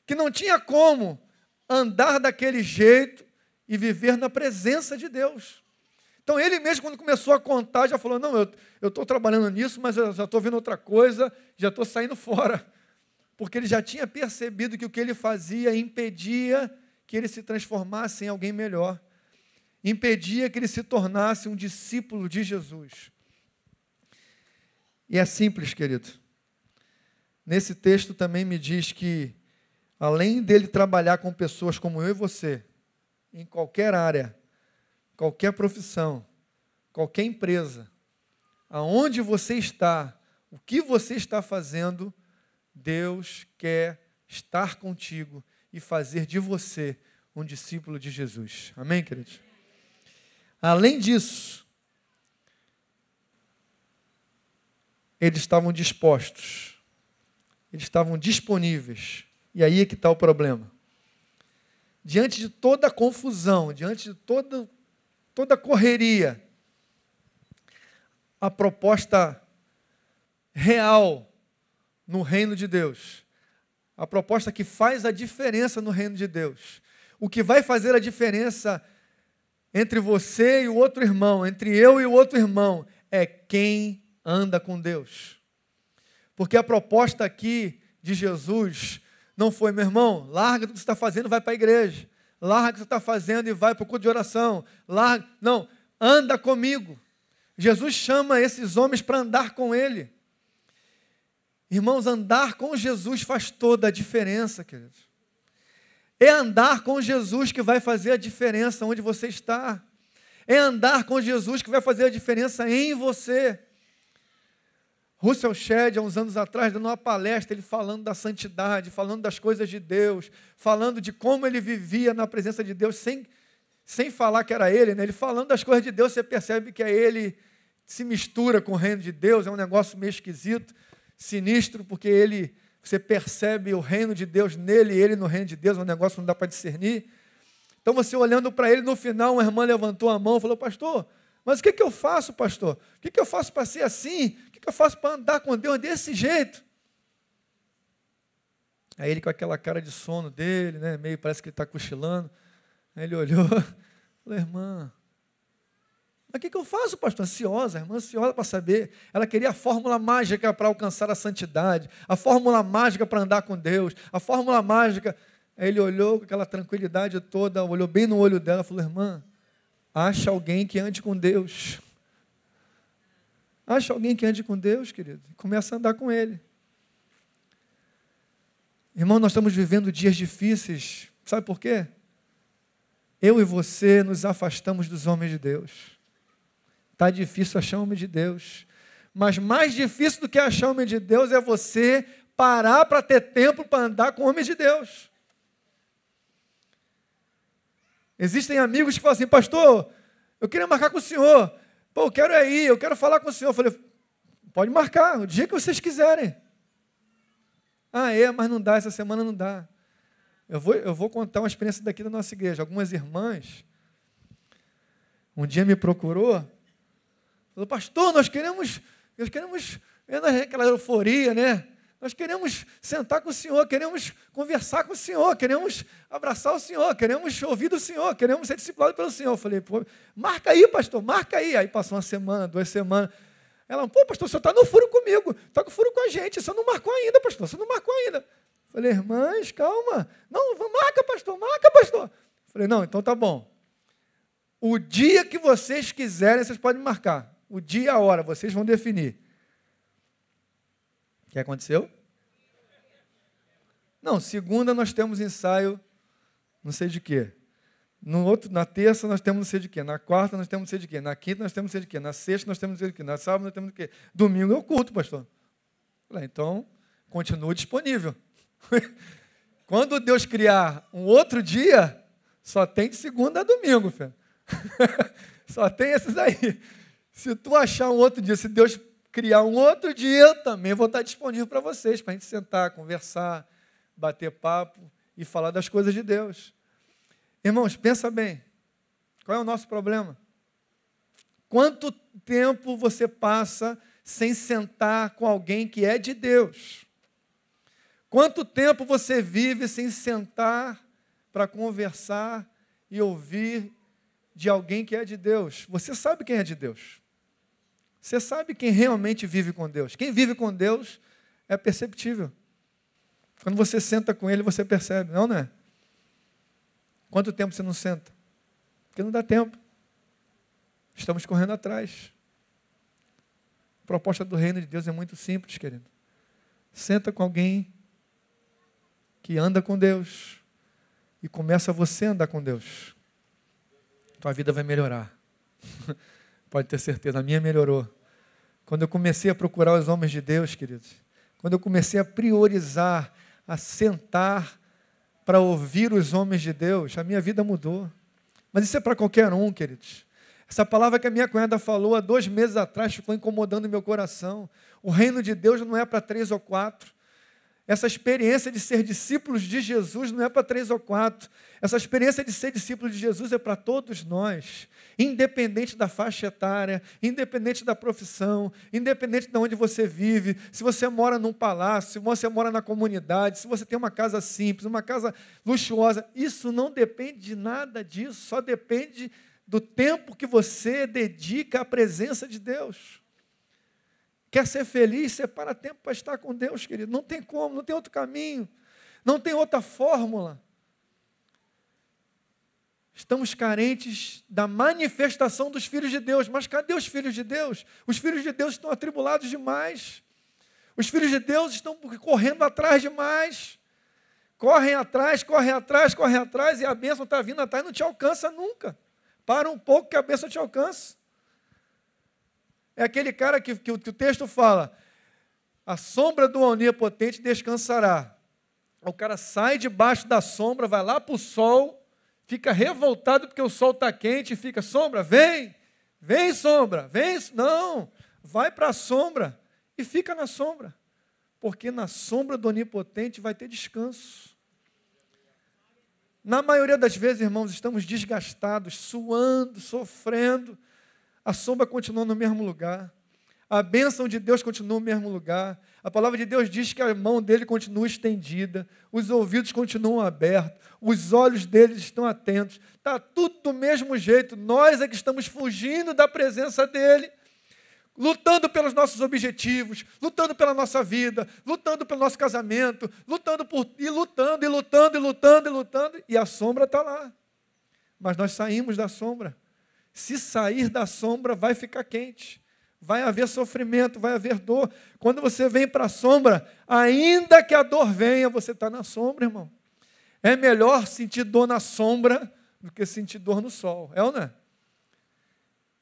que não tinha como andar daquele jeito e viver na presença de Deus. Então ele mesmo, quando começou a contar, já falou: Não, eu estou trabalhando nisso, mas eu já estou vendo outra coisa, já estou saindo fora. Porque ele já tinha percebido que o que ele fazia impedia que ele se transformasse em alguém melhor impedia que ele se tornasse um discípulo de Jesus. E é simples, querido. Nesse texto também me diz que, além dele trabalhar com pessoas como eu e você, em qualquer área, qualquer profissão, qualquer empresa, aonde você está, o que você está fazendo, Deus quer estar contigo e fazer de você um discípulo de Jesus. Amém, queridos? Além disso, eles estavam dispostos, eles estavam disponíveis. E aí é que está o problema. Diante de toda a confusão, diante de toda, toda a correria, a proposta real no reino de Deus, a proposta que faz a diferença no reino de Deus, o que vai fazer a diferença entre você e o outro irmão, entre eu e o outro irmão, é quem anda com Deus. Porque a proposta aqui de Jesus não foi, meu irmão, larga o que você está fazendo e vai para a igreja. Larga o que você está fazendo e vai para o culto de oração. Larga. Não, anda comigo. Jesus chama esses homens para andar com Ele. Irmãos, andar com Jesus faz toda a diferença, queridos. É andar com Jesus que vai fazer a diferença onde você está. É andar com Jesus que vai fazer a diferença em você. Russell Shedd, há uns anos atrás, dando uma palestra, ele falando da santidade, falando das coisas de Deus, falando de como ele vivia na presença de Deus, sem, sem falar que era ele, né? ele falando das coisas de Deus, você percebe que é ele se mistura com o reino de Deus, é um negócio meio esquisito, sinistro, porque ele, você percebe o reino de Deus nele e ele no reino de Deus, é um negócio que não dá para discernir. Então você olhando para ele, no final, uma irmã levantou a mão e falou, pastor, mas o que, que eu faço, pastor? O que, que eu faço para ser assim? O que, que eu faço para andar com Deus desse jeito? Aí ele com aquela cara de sono dele, né, meio parece que ele está cochilando. Aí ele olhou, falou, irmã, mas o que, que eu faço, pastor? Ansiosa, irmã ansiosa para saber. Ela queria a fórmula mágica para alcançar a santidade, a fórmula mágica para andar com Deus, a fórmula mágica. Aí ele olhou com aquela tranquilidade toda, olhou bem no olho dela e falou: Irmã, acha alguém que ande com Deus. Acha alguém que ande com Deus, querido. E começa a andar com Ele. Irmão, nós estamos vivendo dias difíceis. Sabe por quê? Eu e você nos afastamos dos homens de Deus. Está difícil achar homem de Deus. Mas mais difícil do que achar homem de Deus é você parar para ter tempo para andar com homens de Deus. Existem amigos que falam assim, pastor, eu queria marcar com o senhor. Pô, eu quero ir, eu quero falar com o senhor. Eu falei, pode marcar, o dia que vocês quiserem. Ah, é, mas não dá, essa semana não dá. Eu vou, eu vou contar uma experiência daqui da nossa igreja. Algumas irmãs, um dia me procurou Falou, pastor, nós queremos, nós queremos, aquela euforia, né? Nós queremos sentar com o Senhor, queremos conversar com o Senhor, queremos abraçar o Senhor, queremos ouvir do Senhor, queremos ser discipulados pelo Senhor. Eu falei, pô, marca aí, pastor, marca aí. Aí passou uma semana, duas semanas. Ela, pô, pastor, senhor está no furo comigo, está com furo com a gente, senhor não marcou ainda, pastor, senhor não marcou ainda. Eu falei, irmãs, calma. Não, marca, pastor, marca, pastor. Eu falei, não, então tá bom. O dia que vocês quiserem, vocês podem marcar o dia e a hora, vocês vão definir. O que aconteceu? Não, segunda nós temos ensaio, não sei de quê. No outro, na terça nós temos não sei de quê. Na quarta nós temos não sei de quê. Na quinta nós temos não sei de quê. Na sexta nós temos não sei de quê. Na sábado nós temos de quê. Domingo é o culto, pastor. Então, continue disponível. Quando Deus criar um outro dia, só tem de segunda a domingo, filho. só tem esses aí. Se tu achar um outro dia, se Deus criar um outro dia, também vou estar disponível para vocês, para a gente sentar, conversar, bater papo e falar das coisas de Deus. Irmãos, pensa bem. Qual é o nosso problema? Quanto tempo você passa sem sentar com alguém que é de Deus? Quanto tempo você vive sem sentar para conversar e ouvir de alguém que é de Deus? Você sabe quem é de Deus. Você sabe quem realmente vive com Deus. Quem vive com Deus é perceptível. Quando você senta com Ele, você percebe, não, né? Quanto tempo você não senta? Porque não dá tempo. Estamos correndo atrás. A proposta do reino de Deus é muito simples, querido. Senta com alguém que anda com Deus e começa você a andar com Deus. Tua vida vai melhorar. Pode ter certeza, a minha melhorou. Quando eu comecei a procurar os homens de Deus, queridos, quando eu comecei a priorizar, a sentar para ouvir os homens de Deus, a minha vida mudou. Mas isso é para qualquer um, queridos. Essa palavra que a minha cunhada falou há dois meses atrás ficou incomodando meu coração. O reino de Deus não é para três ou quatro. Essa experiência de ser discípulos de Jesus não é para três ou quatro. Essa experiência de ser discípulo de Jesus é para todos nós, independente da faixa etária, independente da profissão, independente de onde você vive, se você mora num palácio, se você mora na comunidade, se você tem uma casa simples, uma casa luxuosa, isso não depende de nada disso, só depende do tempo que você dedica à presença de Deus. Quer ser feliz? Separa tempo para estar com Deus, querido. Não tem como, não tem outro caminho, não tem outra fórmula. Estamos carentes da manifestação dos filhos de Deus. Mas cadê os filhos de Deus? Os filhos de Deus estão atribulados demais. Os filhos de Deus estão correndo atrás demais. correm atrás, correm atrás, correm atrás, e a bênção está vindo atrás e não te alcança nunca. Para um pouco que a bênção te alcança. É aquele cara que, que, que o texto fala: a sombra do onipotente descansará. O cara sai debaixo da sombra, vai lá para o sol, fica revoltado porque o sol está quente e fica: sombra, vem, vem, sombra, vem. Não, vai para a sombra e fica na sombra, porque na sombra do onipotente vai ter descanso. Na maioria das vezes, irmãos, estamos desgastados, suando, sofrendo, a sombra continua no mesmo lugar. A bênção de Deus continua no mesmo lugar. A palavra de Deus diz que a mão dele continua estendida, os ouvidos continuam abertos, os olhos dele estão atentos. Está tudo do mesmo jeito. Nós é que estamos fugindo da presença dele, lutando pelos nossos objetivos, lutando pela nossa vida, lutando pelo nosso casamento, lutando por e lutando e lutando e lutando e lutando, e a sombra está lá. Mas nós saímos da sombra. Se sair da sombra, vai ficar quente. Vai haver sofrimento, vai haver dor. Quando você vem para a sombra, ainda que a dor venha, você está na sombra, irmão. É melhor sentir dor na sombra do que sentir dor no sol. É ou não é?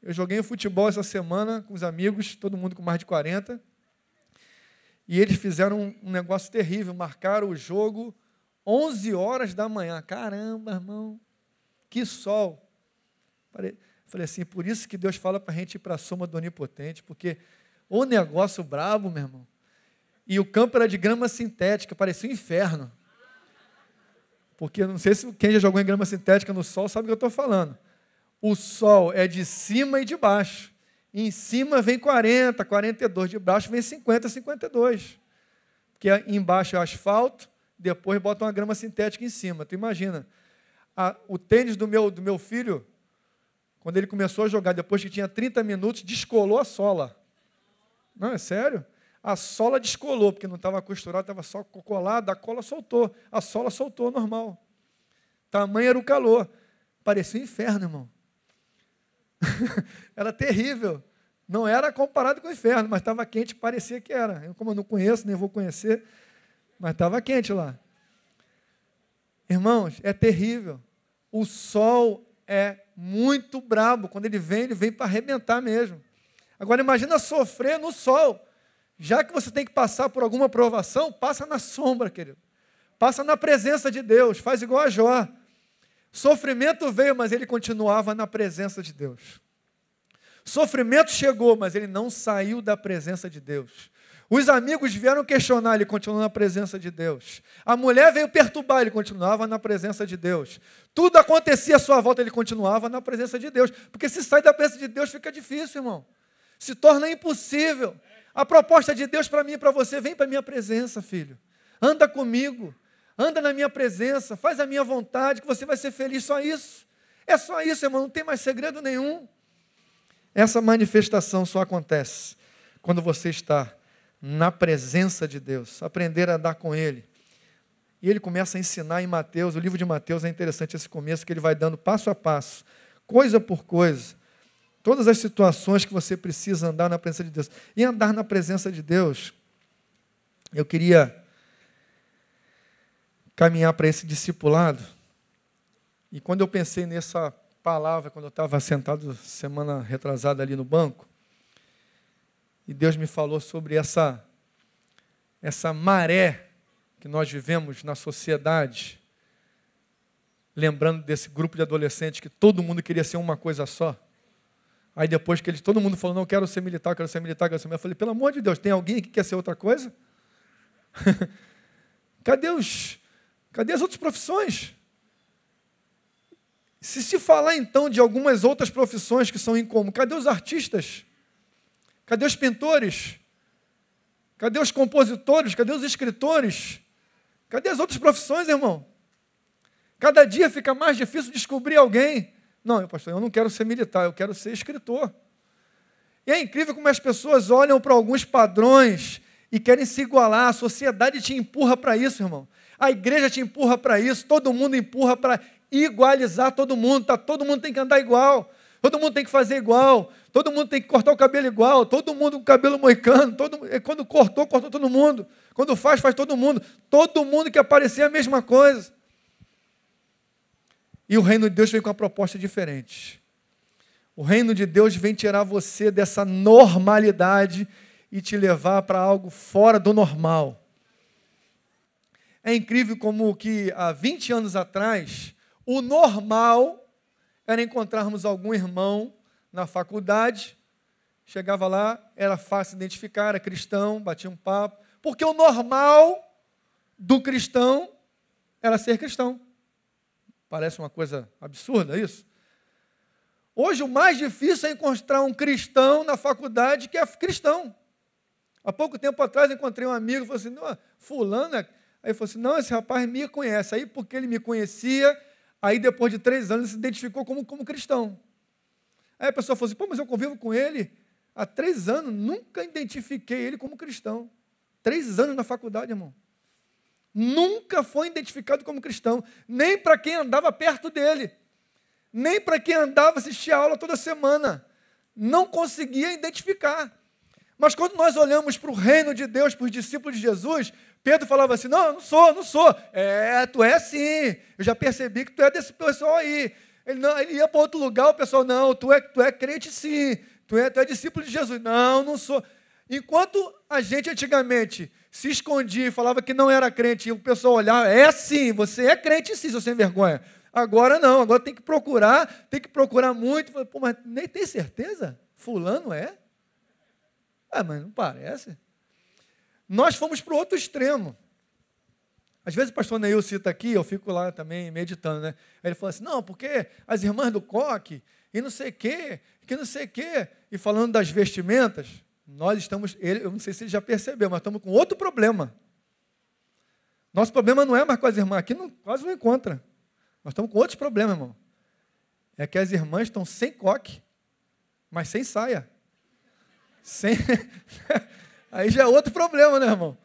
Eu joguei futebol essa semana com os amigos, todo mundo com mais de 40. E eles fizeram um, negócio terrível, marcaram o jogo 11 horas da manhã. Caramba, irmão, que sol. Falei assim, por isso que Deus fala para a gente ir para a soma do onipotente, porque o negócio brabo, meu irmão. E o campo era de grama sintética, parecia um inferno. Porque não sei se quem já jogou em grama sintética no sol sabe o que eu estou falando. O sol é de cima e de baixo. Em cima vem 40, 42, de baixo vem 50, 52. Porque embaixo é asfalto, depois bota uma grama sintética em cima. Tu imagina, a, o tênis do meu, do meu filho quando ele começou a jogar, depois que tinha 30 minutos, descolou a sola. Não, é sério? A sola descolou, porque não estava costurada, estava só colada, a cola soltou. A sola soltou normal. Tamanho era o calor. Parecia um inferno, irmão. era terrível. Não era comparado com o inferno, mas estava quente, parecia que era. Eu, como eu não conheço, nem vou conhecer, mas estava quente lá. Irmãos, é terrível. O sol é muito brabo. Quando ele vem, ele vem para arrebentar mesmo. Agora imagina sofrer no sol. Já que você tem que passar por alguma provação, passa na sombra, querido. Passa na presença de Deus, faz igual a Jó. Sofrimento veio, mas ele continuava na presença de Deus. Sofrimento chegou, mas ele não saiu da presença de Deus. Os amigos vieram questionar, ele continuou na presença de Deus. A mulher veio perturbar, ele continuava na presença de Deus. Tudo acontecia à sua volta, ele continuava na presença de Deus. Porque se sai da presença de Deus fica difícil, irmão. Se torna impossível. A proposta de Deus para mim e para você, vem para a minha presença, filho. Anda comigo. Anda na minha presença, faz a minha vontade, que você vai ser feliz. Só isso. É só isso, irmão, não tem mais segredo nenhum. Essa manifestação só acontece quando você está na presença de Deus, aprender a andar com Ele. E ele começa a ensinar em Mateus, o livro de Mateus é interessante esse começo, que ele vai dando passo a passo, coisa por coisa, todas as situações que você precisa andar na presença de Deus. E andar na presença de Deus, eu queria caminhar para esse discipulado. E quando eu pensei nessa palavra, quando eu estava sentado semana retrasada ali no banco, e Deus me falou sobre essa, essa maré que nós vivemos na sociedade, lembrando desse grupo de adolescentes que todo mundo queria ser uma coisa só. Aí depois que eles, todo mundo falou, não, quero ser militar, quero ser militar, quero ser militar. Eu falei, pelo amor de Deus, tem alguém que quer ser outra coisa? cadê os, cadê as outras profissões? Se se falar então de algumas outras profissões que são incomuns, cadê os artistas? Cadê os pintores? Cadê os compositores? Cadê os escritores? Cadê as outras profissões, irmão? Cada dia fica mais difícil descobrir alguém. Não, pastor, eu não quero ser militar, eu quero ser escritor. E é incrível como as pessoas olham para alguns padrões e querem se igualar. A sociedade te empurra para isso, irmão. A igreja te empurra para isso. Todo mundo empurra para igualizar todo mundo. Tá? Todo mundo tem que andar igual. Todo mundo tem que fazer igual, todo mundo tem que cortar o cabelo igual, todo mundo com cabelo moicano, todo, é, quando cortou, cortou todo mundo, quando faz, faz todo mundo, todo mundo que aparecer é a mesma coisa. E o reino de Deus vem com uma proposta diferente. O reino de Deus vem tirar você dessa normalidade e te levar para algo fora do normal. É incrível como que há 20 anos atrás, o normal era encontrarmos algum irmão na faculdade, chegava lá, era fácil identificar, era cristão, batia um papo, porque o normal do cristão era ser cristão. Parece uma coisa absurda isso? Hoje o mais difícil é encontrar um cristão na faculdade que é cristão. Há pouco tempo atrás encontrei um amigo falou assim: fulano, é... aí falou assim, não, esse rapaz me conhece. Aí porque ele me conhecia, aí depois de três anos se identificou como, como cristão. Aí a pessoa falou assim, pô, mas eu convivo com ele há três anos, nunca identifiquei ele como cristão. Três anos na faculdade, irmão nunca foi identificado como cristão, nem para quem andava perto dele, nem para quem andava assistir a aula toda semana. Não conseguia identificar. Mas quando nós olhamos para o reino de Deus, para os discípulos de Jesus, Pedro falava assim: Não, eu não sou, não sou. É, tu é sim. Eu já percebi que tu é desse pessoal aí. Ele, não, ele ia para outro lugar, o pessoal, não, tu é, tu é crente sim. Tu é, tu é discípulo de Jesus. Não, não sou. Enquanto a gente antigamente se escondia e falava que não era crente, e o pessoal olhava, é sim, você é crente sim, seu sem vergonha. Agora não, agora tem que procurar, tem que procurar muito. Pô, mas nem tem certeza? Fulano é? Ah, mas não parece. Nós fomos para o outro extremo. Às vezes o pastor Neil cita aqui, eu fico lá também meditando, né? Ele fala assim, não, porque as irmãs do coque, e não sei o quê, que não sei o quê, e falando das vestimentas, nós estamos, ele, eu não sei se ele já percebeu, mas estamos com outro problema. Nosso problema não é mais com as irmãs, aqui não, quase não encontra. Nós estamos com outros problemas, irmão. É que as irmãs estão sem coque, mas sem saia. Sem... Aí já é outro problema, né, irmão?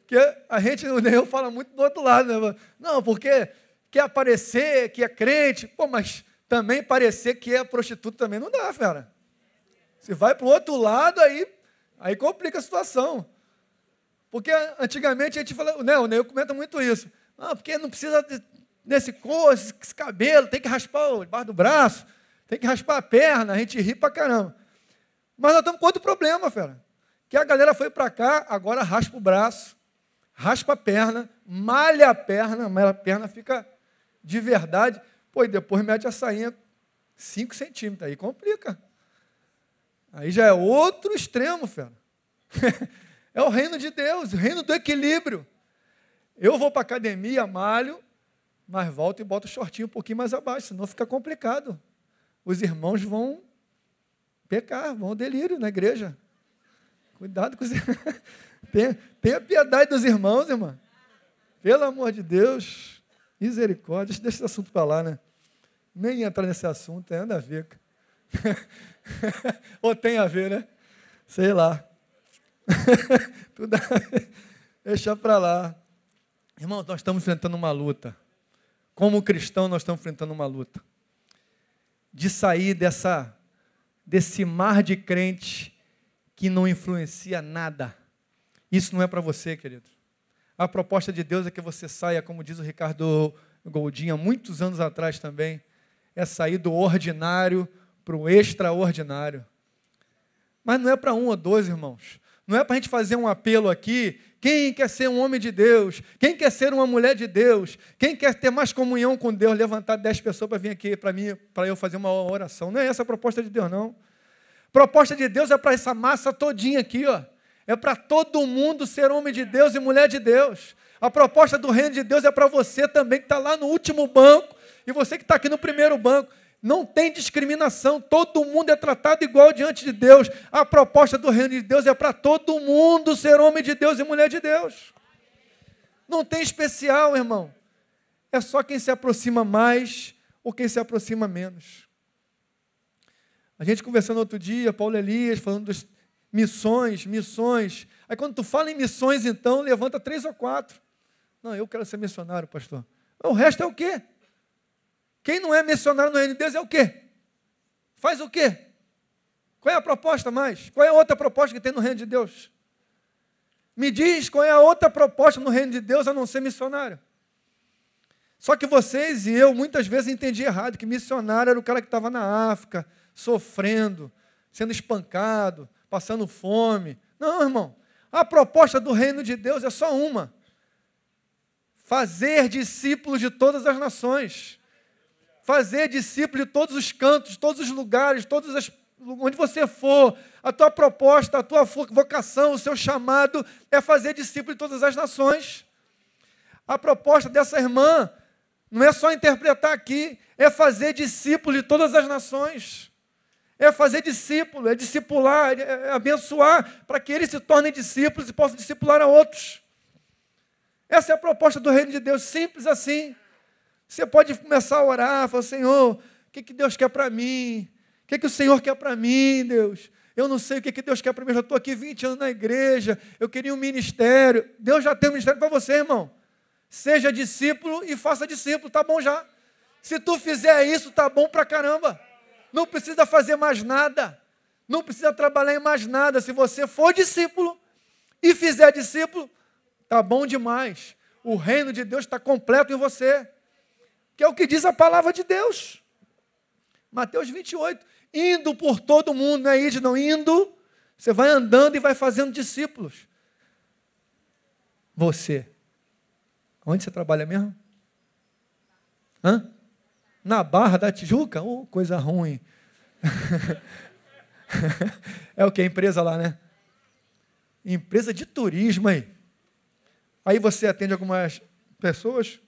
Porque a gente, o Neil fala muito do outro lado, né? Não, porque quer aparecer que é crente, pô, mas também parecer que é prostituta também não dá, fera. Se vai para o outro lado, aí Aí complica a situação. Porque antigamente a gente fala, né, o Neo comenta muito isso. Ah, porque não precisa desse cor, esse cabelo, tem que raspar o debaixo do braço, tem que raspar a perna, a gente ri pra caramba. Mas nós estamos com outro problema, fera. Que a galera foi para cá, agora raspa o braço, raspa a perna, malha a perna, mas a perna fica de verdade. Pô, e depois mete a sainha 5 centímetros, aí complica. Aí já é outro extremo, fera. é o reino de Deus, o reino do equilíbrio. Eu vou para a academia, malho, mas volto e boto o shortinho um pouquinho mais abaixo, senão fica complicado. Os irmãos vão pecar, vão ao delírio na igreja. Cuidado com os tenha, tenha piedade dos irmãos, irmã. Pelo amor de Deus, misericórdia. Deixa esse assunto para lá, né? Nem entrar nesse assunto, tem nada a ver. Ou tem a ver, né? Sei lá. Tudo Deixa para lá. Irmão, nós estamos enfrentando uma luta. Como cristão, nós estamos enfrentando uma luta. De sair dessa, desse mar de crente que não influencia nada. Isso não é para você, querido. A proposta de Deus é que você saia, como diz o Ricardo Goldinha, muitos anos atrás também, é sair do ordinário para o extraordinário. Mas não é para um ou dois, irmãos. Não é para a gente fazer um apelo aqui. Quem quer ser um homem de Deus? Quem quer ser uma mulher de Deus? Quem quer ter mais comunhão com Deus? Levantar dez pessoas para vir aqui para mim, para eu fazer uma oração. Não é essa a proposta de Deus, não. Proposta de Deus é para essa massa todinha aqui, ó. É para todo mundo ser homem de Deus e mulher de Deus. A proposta do reino de Deus é para você também que está lá no último banco e você que está aqui no primeiro banco. Não tem discriminação, todo mundo é tratado igual diante de Deus. A proposta do reino de Deus é para todo mundo ser homem de Deus e mulher de Deus. Não tem especial, irmão. É só quem se aproxima mais ou quem se aproxima menos. A gente conversando outro dia, Paulo Elias, falando das missões, missões. Aí quando tu fala em missões, então, levanta três ou quatro. Não, eu quero ser missionário, pastor. O resto é o quê? Quem não é missionário no reino de Deus é o quê? Faz o quê? Qual é a proposta mais? Qual é a outra proposta que tem no reino de Deus? Me diz qual é a outra proposta no reino de Deus a não ser missionário. Só que vocês e eu muitas vezes entendi errado que missionário era o cara que estava na África, sofrendo, sendo espancado, passando fome. Não, irmão. A proposta do reino de Deus é só uma: fazer discípulos de todas as nações. Fazer discípulos de todos os cantos, todos os lugares, todas as onde você for, a tua proposta, a tua vocação, o seu chamado é fazer discípulo de todas as nações. A proposta dessa irmã não é só interpretar aqui, é fazer discípulo de todas as nações. É fazer discípulo, é discipular, é abençoar, para que eles se tornem discípulos e possam discipular a outros. Essa é a proposta do reino de Deus, simples assim. Você pode começar a orar, falar, Senhor, o que, que Deus quer para mim? O que, que o Senhor quer para mim, Deus? Eu não sei o que, que Deus quer para mim, eu já estou aqui 20 anos na igreja, eu queria um ministério. Deus já tem um ministério para você, irmão. Seja discípulo e faça discípulo, tá bom já. Se tu fizer isso, tá bom pra caramba. Não precisa fazer mais nada. Não precisa trabalhar em mais nada. Se você for discípulo e fizer discípulo, tá bom demais. O reino de Deus está completo em você. Que é o que diz a palavra de Deus. Mateus 28. Indo por todo mundo, não é ir, não indo. Você vai andando e vai fazendo discípulos. Você Onde você trabalha mesmo? Hã? Na Barra da Tijuca? Oh, coisa ruim. é o que? Empresa lá, né? Empresa de turismo aí. Aí você atende algumas pessoas?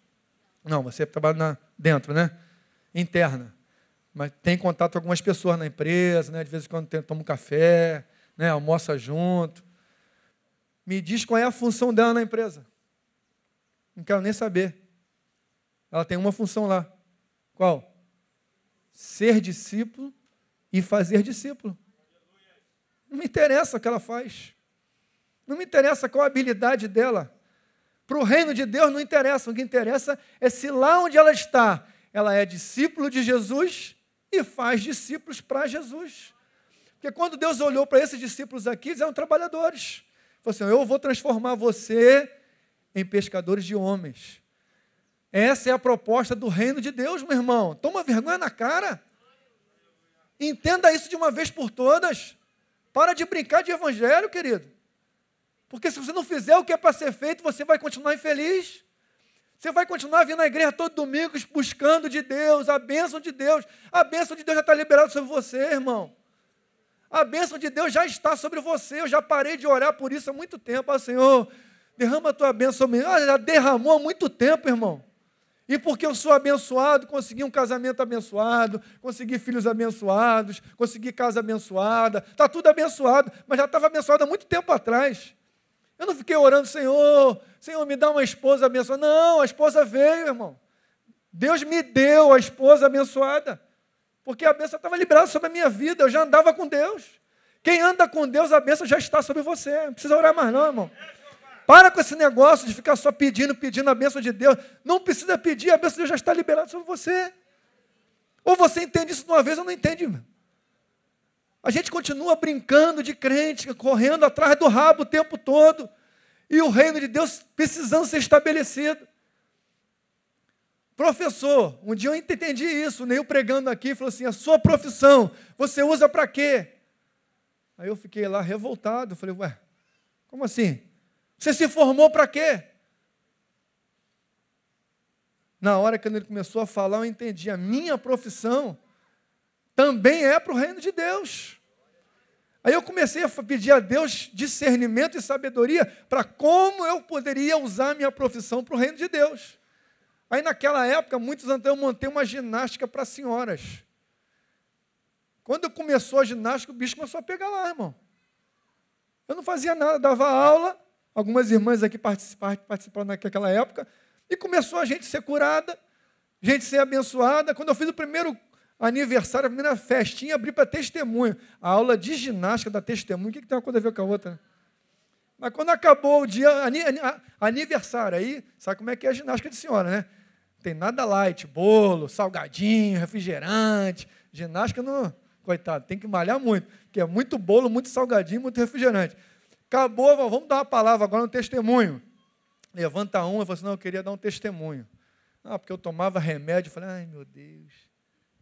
Não, você trabalha na, dentro, né? Interna. Mas tem contato com algumas pessoas na empresa, né? De vez em quando tem, toma um café, né? almoça junto. Me diz qual é a função dela na empresa. Não quero nem saber. Ela tem uma função lá. Qual? Ser discípulo e fazer discípulo. Não me interessa o que ela faz. Não me interessa qual a habilidade dela. Para o reino de Deus não interessa. O que interessa é se lá onde ela está, ela é discípulo de Jesus e faz discípulos para Jesus. Porque quando Deus olhou para esses discípulos aqui, eles eram trabalhadores. Falou assim: Eu vou transformar você em pescadores de homens. Essa é a proposta do reino de Deus, meu irmão. Toma vergonha na cara. Entenda isso de uma vez por todas. Para de brincar de evangelho, querido. Porque se você não fizer o que é para ser feito, você vai continuar infeliz. Você vai continuar vindo à igreja todo domingo buscando de Deus, a bênção de Deus. A bênção de Deus já está liberada sobre você, irmão. A bênção de Deus já está sobre você. Eu já parei de orar por isso há muito tempo. Ah, Senhor, derrama a tua bênção. Ah, já derramou há muito tempo, irmão. E porque eu sou abençoado, consegui um casamento abençoado, consegui filhos abençoados, consegui casa abençoada, está tudo abençoado, mas já estava abençoado há muito tempo atrás. Eu não fiquei orando, Senhor, Senhor, me dá uma esposa abençoada. Não, a esposa veio, irmão. Deus me deu a esposa abençoada, porque a bênção estava liberada sobre a minha vida, eu já andava com Deus. Quem anda com Deus, a bênção já está sobre você. Não precisa orar mais, não, irmão. Para com esse negócio de ficar só pedindo, pedindo a bênção de Deus. Não precisa pedir, a bênção de Deus já está liberada sobre você. Ou você entende isso de uma vez ou não entende. A gente continua brincando de crente, correndo atrás do rabo o tempo todo. E o reino de Deus precisando ser estabelecido. Professor, um dia eu entendi isso, nem eu pregando aqui, falou assim: a sua profissão, você usa para quê? Aí eu fiquei lá revoltado, falei, ué, como assim? Você se formou para quê? Na hora que ele começou a falar, eu entendi. A minha profissão também é para o reino de Deus. Aí eu comecei a pedir a Deus discernimento e sabedoria para como eu poderia usar a minha profissão para o reino de Deus. Aí naquela época, muitos anos eu montei uma ginástica para senhoras. Quando começou a ginástica, o bicho começou a pegar lá, irmão. Eu não fazia nada, dava aula, algumas irmãs aqui participaram, participaram naquela época, e começou a gente ser curada, gente ser abençoada. Quando eu fiz o primeiro aniversário, a primeira festinha, abri para testemunho. A aula de ginástica da testemunho, o que, tem uma coisa a ver com a outra? Mas quando acabou o dia, aniversário, aí, sabe como é que é a ginástica de senhora, né? Tem nada light, bolo, salgadinho, refrigerante. Ginástica no, coitado, tem que malhar muito, porque é muito bolo, muito salgadinho, muito refrigerante. Acabou, vamos dar uma palavra agora no testemunho. Levanta um, eu falo assim, não, eu queria dar um testemunho. Ah, porque eu tomava remédio. Eu falei, ai meu Deus,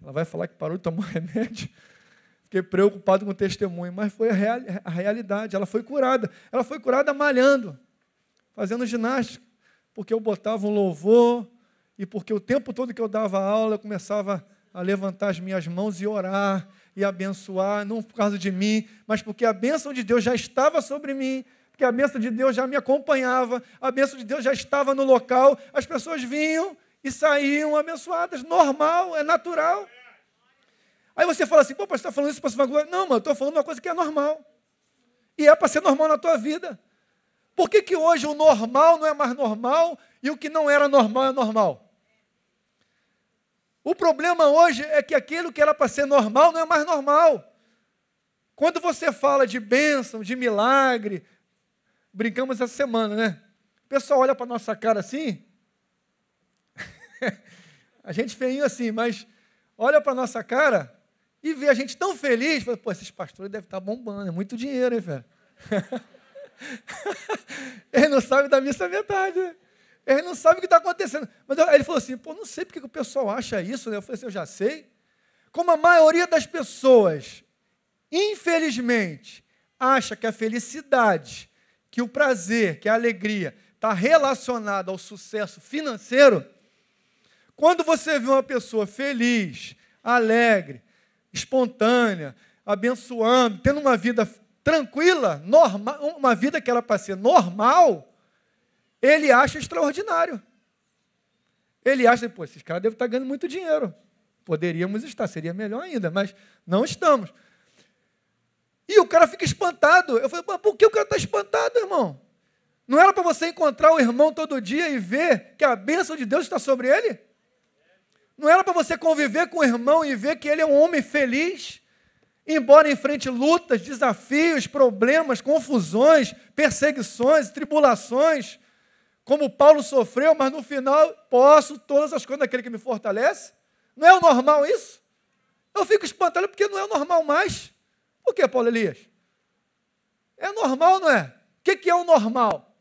ela vai falar que parou de tomar remédio. Fiquei preocupado com o testemunho, mas foi a, real, a realidade. Ela foi curada. Ela foi curada malhando, fazendo ginástica, porque eu botava um louvor e porque o tempo todo que eu dava aula eu começava a levantar as minhas mãos e orar e abençoar, não por causa de mim, mas porque a bênção de Deus já estava sobre mim, porque a bênção de Deus já me acompanhava, a bênção de Deus já estava no local, as pessoas vinham e saíam abençoadas, normal, é natural. Aí você fala assim, pô, você está falando isso para se vangloriar? Não, mano, estou falando uma coisa que é normal. E é para ser normal na tua vida. Por que, que hoje o normal não é mais normal e o que não era normal é normal? O problema hoje é que aquilo que era para ser normal não é mais normal. Quando você fala de bênção, de milagre, brincamos essa semana, né? O pessoal olha para a nossa cara assim, a gente feinho assim, mas olha para a nossa cara e vê a gente tão feliz, fala, pô, esses pastores devem estar tá bombando, é muito dinheiro, hein, velho? Ele não sabe da missa metade, né? Ele não sabe o que está acontecendo. Mas ele falou assim: pô, não sei porque o pessoal acha isso. Né? Eu falei assim: eu já sei. Como a maioria das pessoas, infelizmente, acha que a felicidade, que o prazer, que a alegria está relacionado ao sucesso financeiro, quando você vê uma pessoa feliz, alegre, espontânea, abençoando, tendo uma vida tranquila, normal, uma vida que era para ser normal, ele acha extraordinário. Ele acha, pô, esses caras devem estar ganhando muito dinheiro. Poderíamos estar, seria melhor ainda, mas não estamos. E o cara fica espantado. Eu falei, por que o cara está espantado, irmão? Não era para você encontrar o irmão todo dia e ver que a bênção de Deus está sobre ele? Não era para você conviver com o irmão e ver que ele é um homem feliz, embora enfrente lutas, desafios, problemas, confusões, perseguições, tribulações, como Paulo sofreu, mas no final posso todas as coisas daquele que me fortalece. Não é o normal isso? Eu fico espantado porque não é o normal mais. Por que, Paulo Elias? É normal, não é? O que é o normal?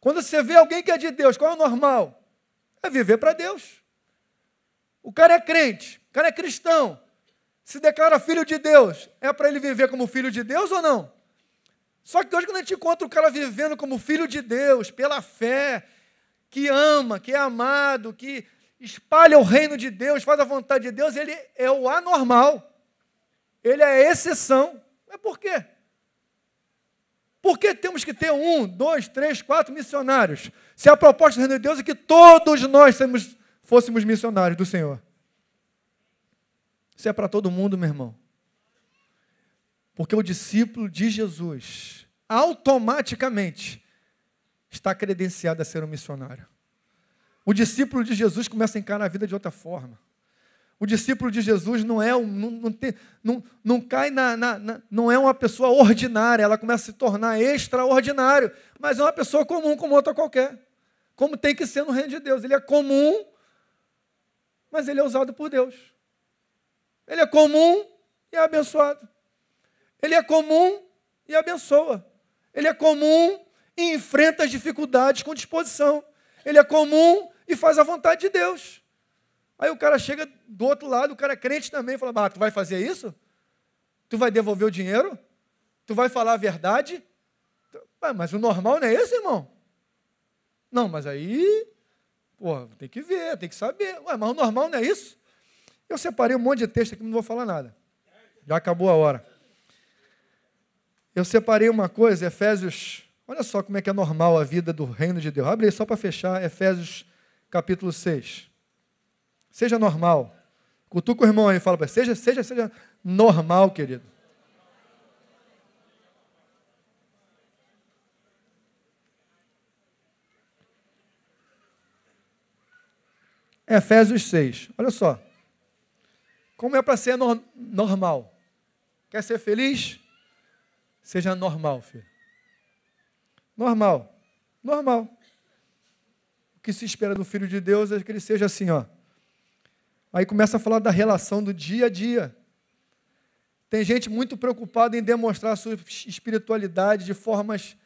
Quando você vê alguém que é de Deus, qual é o normal? É viver para Deus. O cara é crente, o cara é cristão, se declara filho de Deus, é para ele viver como filho de Deus ou não? Só que hoje, quando a gente encontra o cara vivendo como filho de Deus, pela fé, que ama, que é amado, que espalha o reino de Deus, faz a vontade de Deus, ele é o anormal. Ele é a exceção. Mas por quê? Por que temos que ter um, dois, três, quatro missionários? Se a proposta do reino de Deus é que todos nós fôssemos missionários do Senhor. Isso é para todo mundo, meu irmão. Porque o discípulo de Jesus automaticamente está credenciado a ser um missionário. O discípulo de Jesus começa a encarar a vida de outra forma. O discípulo de Jesus não é um, não, não, tem, não, não cai na, na, na, não é uma pessoa ordinária, ela começa a se tornar extraordinário, mas é uma pessoa comum como outra qualquer. Como tem que ser no reino de Deus. Ele é comum, mas ele é usado por Deus. Ele é comum e é abençoado. Ele é comum e abençoa. Ele é comum e enfrenta as dificuldades com disposição. Ele é comum e faz a vontade de Deus. Aí o cara chega do outro lado, o cara é crente também, fala: ah, tu vai fazer isso? Tu vai devolver o dinheiro? Tu vai falar a verdade? mas o normal não é esse, irmão? Não, mas aí, pô, tem que ver, tem que saber. Ué, mas o normal não é isso? Eu separei um monte de texto aqui, não vou falar nada. Já acabou a hora. Eu separei uma coisa, Efésios. Olha só como é que é normal a vida do reino de Deus. Abre aí só para fechar, Efésios capítulo 6. Seja normal. Cutuca o irmão aí e fala para ele, seja, seja, seja normal, querido. Efésios 6. Olha só. Como é para ser no normal? Quer ser feliz? Seja normal, filho. Normal. Normal. O que se espera do filho de Deus é que ele seja assim, ó. Aí começa a falar da relação do dia a dia. Tem gente muito preocupada em demonstrar sua espiritualidade de formas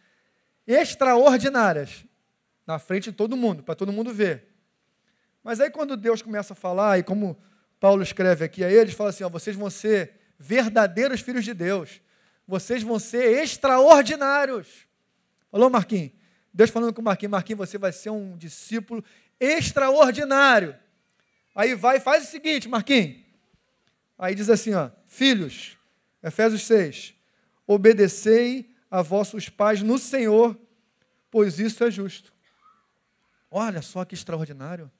extraordinárias, na frente de todo mundo, para todo mundo ver. Mas aí quando Deus começa a falar, e como Paulo escreve aqui a eles, fala assim: ó, vocês vão ser verdadeiros filhos de Deus, vocês vão ser extraordinários. Falou, Marquinhos? Deus falando com o Marquinhos, Marquinhos, você vai ser um discípulo extraordinário. Aí vai e faz o seguinte, Marquinhos. Aí diz assim, ó, filhos, Efésios 6, obedecei a vossos pais no Senhor, pois isso é justo. Olha só que extraordinário.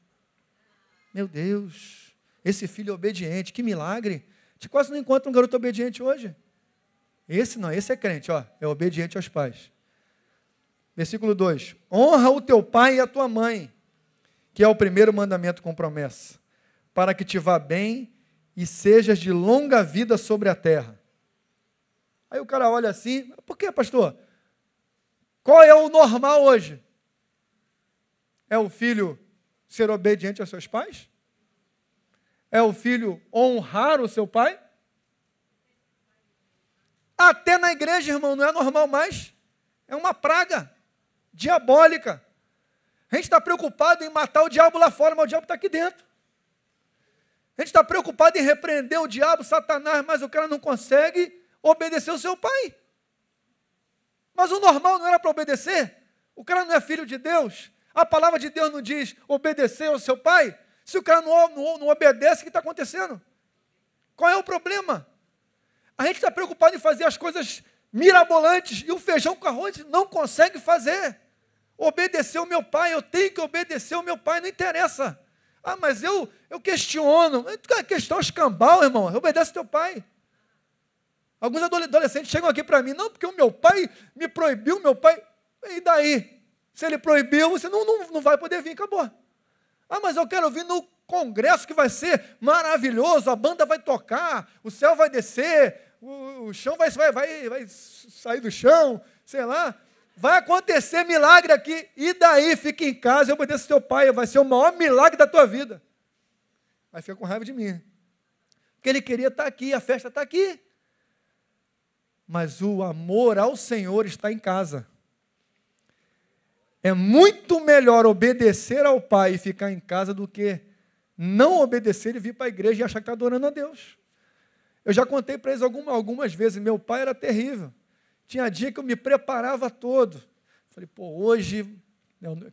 Meu Deus, esse filho obediente, que milagre. A gente quase não encontra um garoto obediente hoje. Esse não, esse é crente, ó, é obediente aos pais. Versículo 2: Honra o teu pai e a tua mãe, que é o primeiro mandamento com promessa, para que te vá bem e sejas de longa vida sobre a terra. Aí o cara olha assim, por que, pastor? Qual é o normal hoje? É o filho ser obediente aos seus pais? É o filho honrar o seu pai? Até na igreja, irmão, não é normal mais. É uma praga diabólica. A gente está preocupado em matar o diabo lá fora, mas o diabo está aqui dentro. A gente está preocupado em repreender o diabo, Satanás, mas o cara não consegue obedecer o seu pai. Mas o normal não era para obedecer? O cara não é filho de Deus? A palavra de Deus não diz obedecer ao seu pai? Se o cara não, não, não obedece, o que está acontecendo? Qual é o problema? A gente está preocupado em fazer as coisas mirabolantes e o feijão com arroz não consegue fazer. Obedecer o meu pai, eu tenho que obedecer o meu pai, não interessa. Ah, mas eu, eu questiono. É questão escambau, irmão. Obedece teu pai. Alguns adolescentes chegam aqui para mim, não, porque o meu pai me proibiu, meu pai. E daí? Se ele proibiu, você não, não, não vai poder vir, acabou. Ah, mas eu quero vir no congresso que vai ser maravilhoso, a banda vai tocar, o céu vai descer, o, o chão vai, vai, vai, vai sair do chão, sei lá. Vai acontecer milagre aqui, e daí fica em casa e obedeça teu pai, vai ser o maior milagre da tua vida. Aí fica com raiva de mim. Porque ele queria estar aqui, a festa está aqui. Mas o amor ao Senhor está em casa. É muito melhor obedecer ao pai e ficar em casa do que não obedecer e vir para a igreja e achar que está adorando a Deus. Eu já contei para eles algumas, algumas vezes, meu pai era terrível. Tinha dia que eu me preparava todo. Falei, pô, hoje.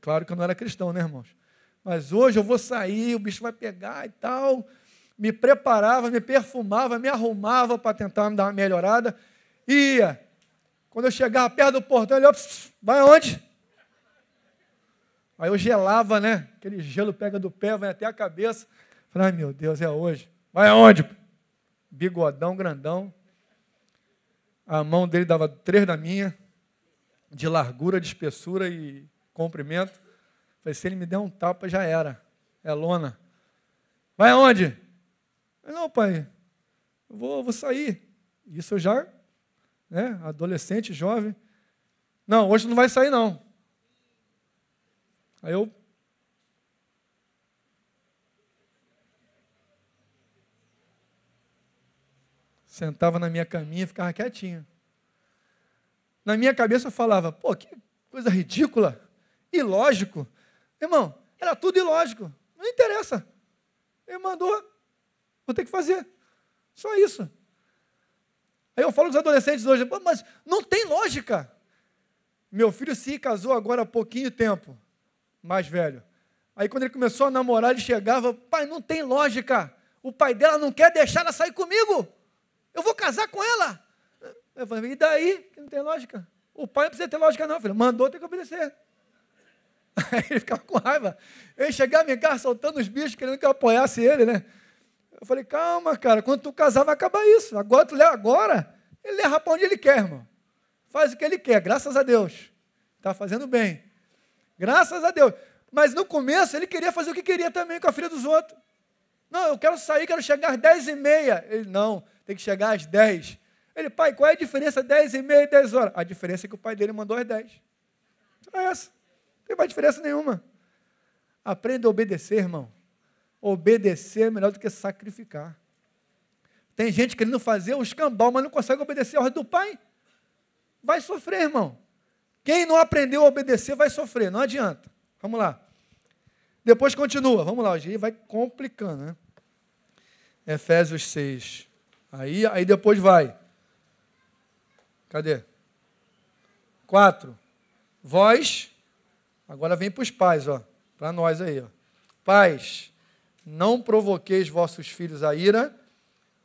Claro que eu não era cristão, né, irmãos? Mas hoje eu vou sair, o bicho vai pegar e tal. Me preparava, me perfumava, me arrumava para tentar me dar uma melhorada. Ia. Quando eu chegava perto do portão, ele, vai aonde? Aí eu gelava, né? Aquele gelo pega do pé, vai até a cabeça. Falei, ai meu Deus, é hoje. Vai aonde? Bigodão, grandão. A mão dele dava três da minha, de largura, de espessura e comprimento. Falei, se ele me der um tapa, já era. É lona. Vai aonde? Não, pai, eu vou, vou sair. Isso eu já, né, adolescente, jovem. Não, hoje não vai sair, não. Aí eu Sentava na minha caminha e ficava quietinho. Na minha cabeça eu falava, pô, que coisa ridícula, ilógico. Irmão, era tudo ilógico. Não interessa. Ele mandou, vou ter que fazer. Só isso. Aí eu falo com os adolescentes hoje, mas não tem lógica. Meu filho se casou agora há pouquinho tempo, mais velho. Aí quando ele começou a namorar, ele chegava, pai, não tem lógica. O pai dela não quer deixar ela sair comigo. Eu vou casar com ela. Eu falei, e daí? Que não tem lógica. O pai não precisa ter lógica, não, filho. Mandou, tem que obedecer. Aí ele ficava com raiva. Ele chegava em casa soltando os bichos, querendo que eu apoiasse ele, né? Eu falei, calma, cara, quando tu casar vai acabar isso. Agora tu leva agora, ele leva para onde ele quer, irmão. Faz o que ele quer, graças a Deus. Está fazendo bem. Graças a Deus. Mas no começo ele queria fazer o que queria também com a filha dos outros. Não, eu quero sair, quero chegar às dez e meia. Ele, não, tem que chegar às 10. Ele, pai, qual é a diferença 10 e meia e 10 horas? A diferença é que o pai dele mandou às 10. Só essa. Não tem mais diferença nenhuma. Aprenda a obedecer, irmão. Obedecer é melhor do que sacrificar. Tem gente querendo fazer o escambau, mas não consegue obedecer a ordem do pai. Vai sofrer, irmão. Quem não aprendeu a obedecer vai sofrer, não adianta. Vamos lá. Depois continua, vamos lá, hoje vai complicando, né? Efésios 6. Aí, aí depois vai. Cadê? 4. Vós, agora vem para os pais, ó. Para nós aí, ó. Pais, não provoqueis vossos filhos a ira,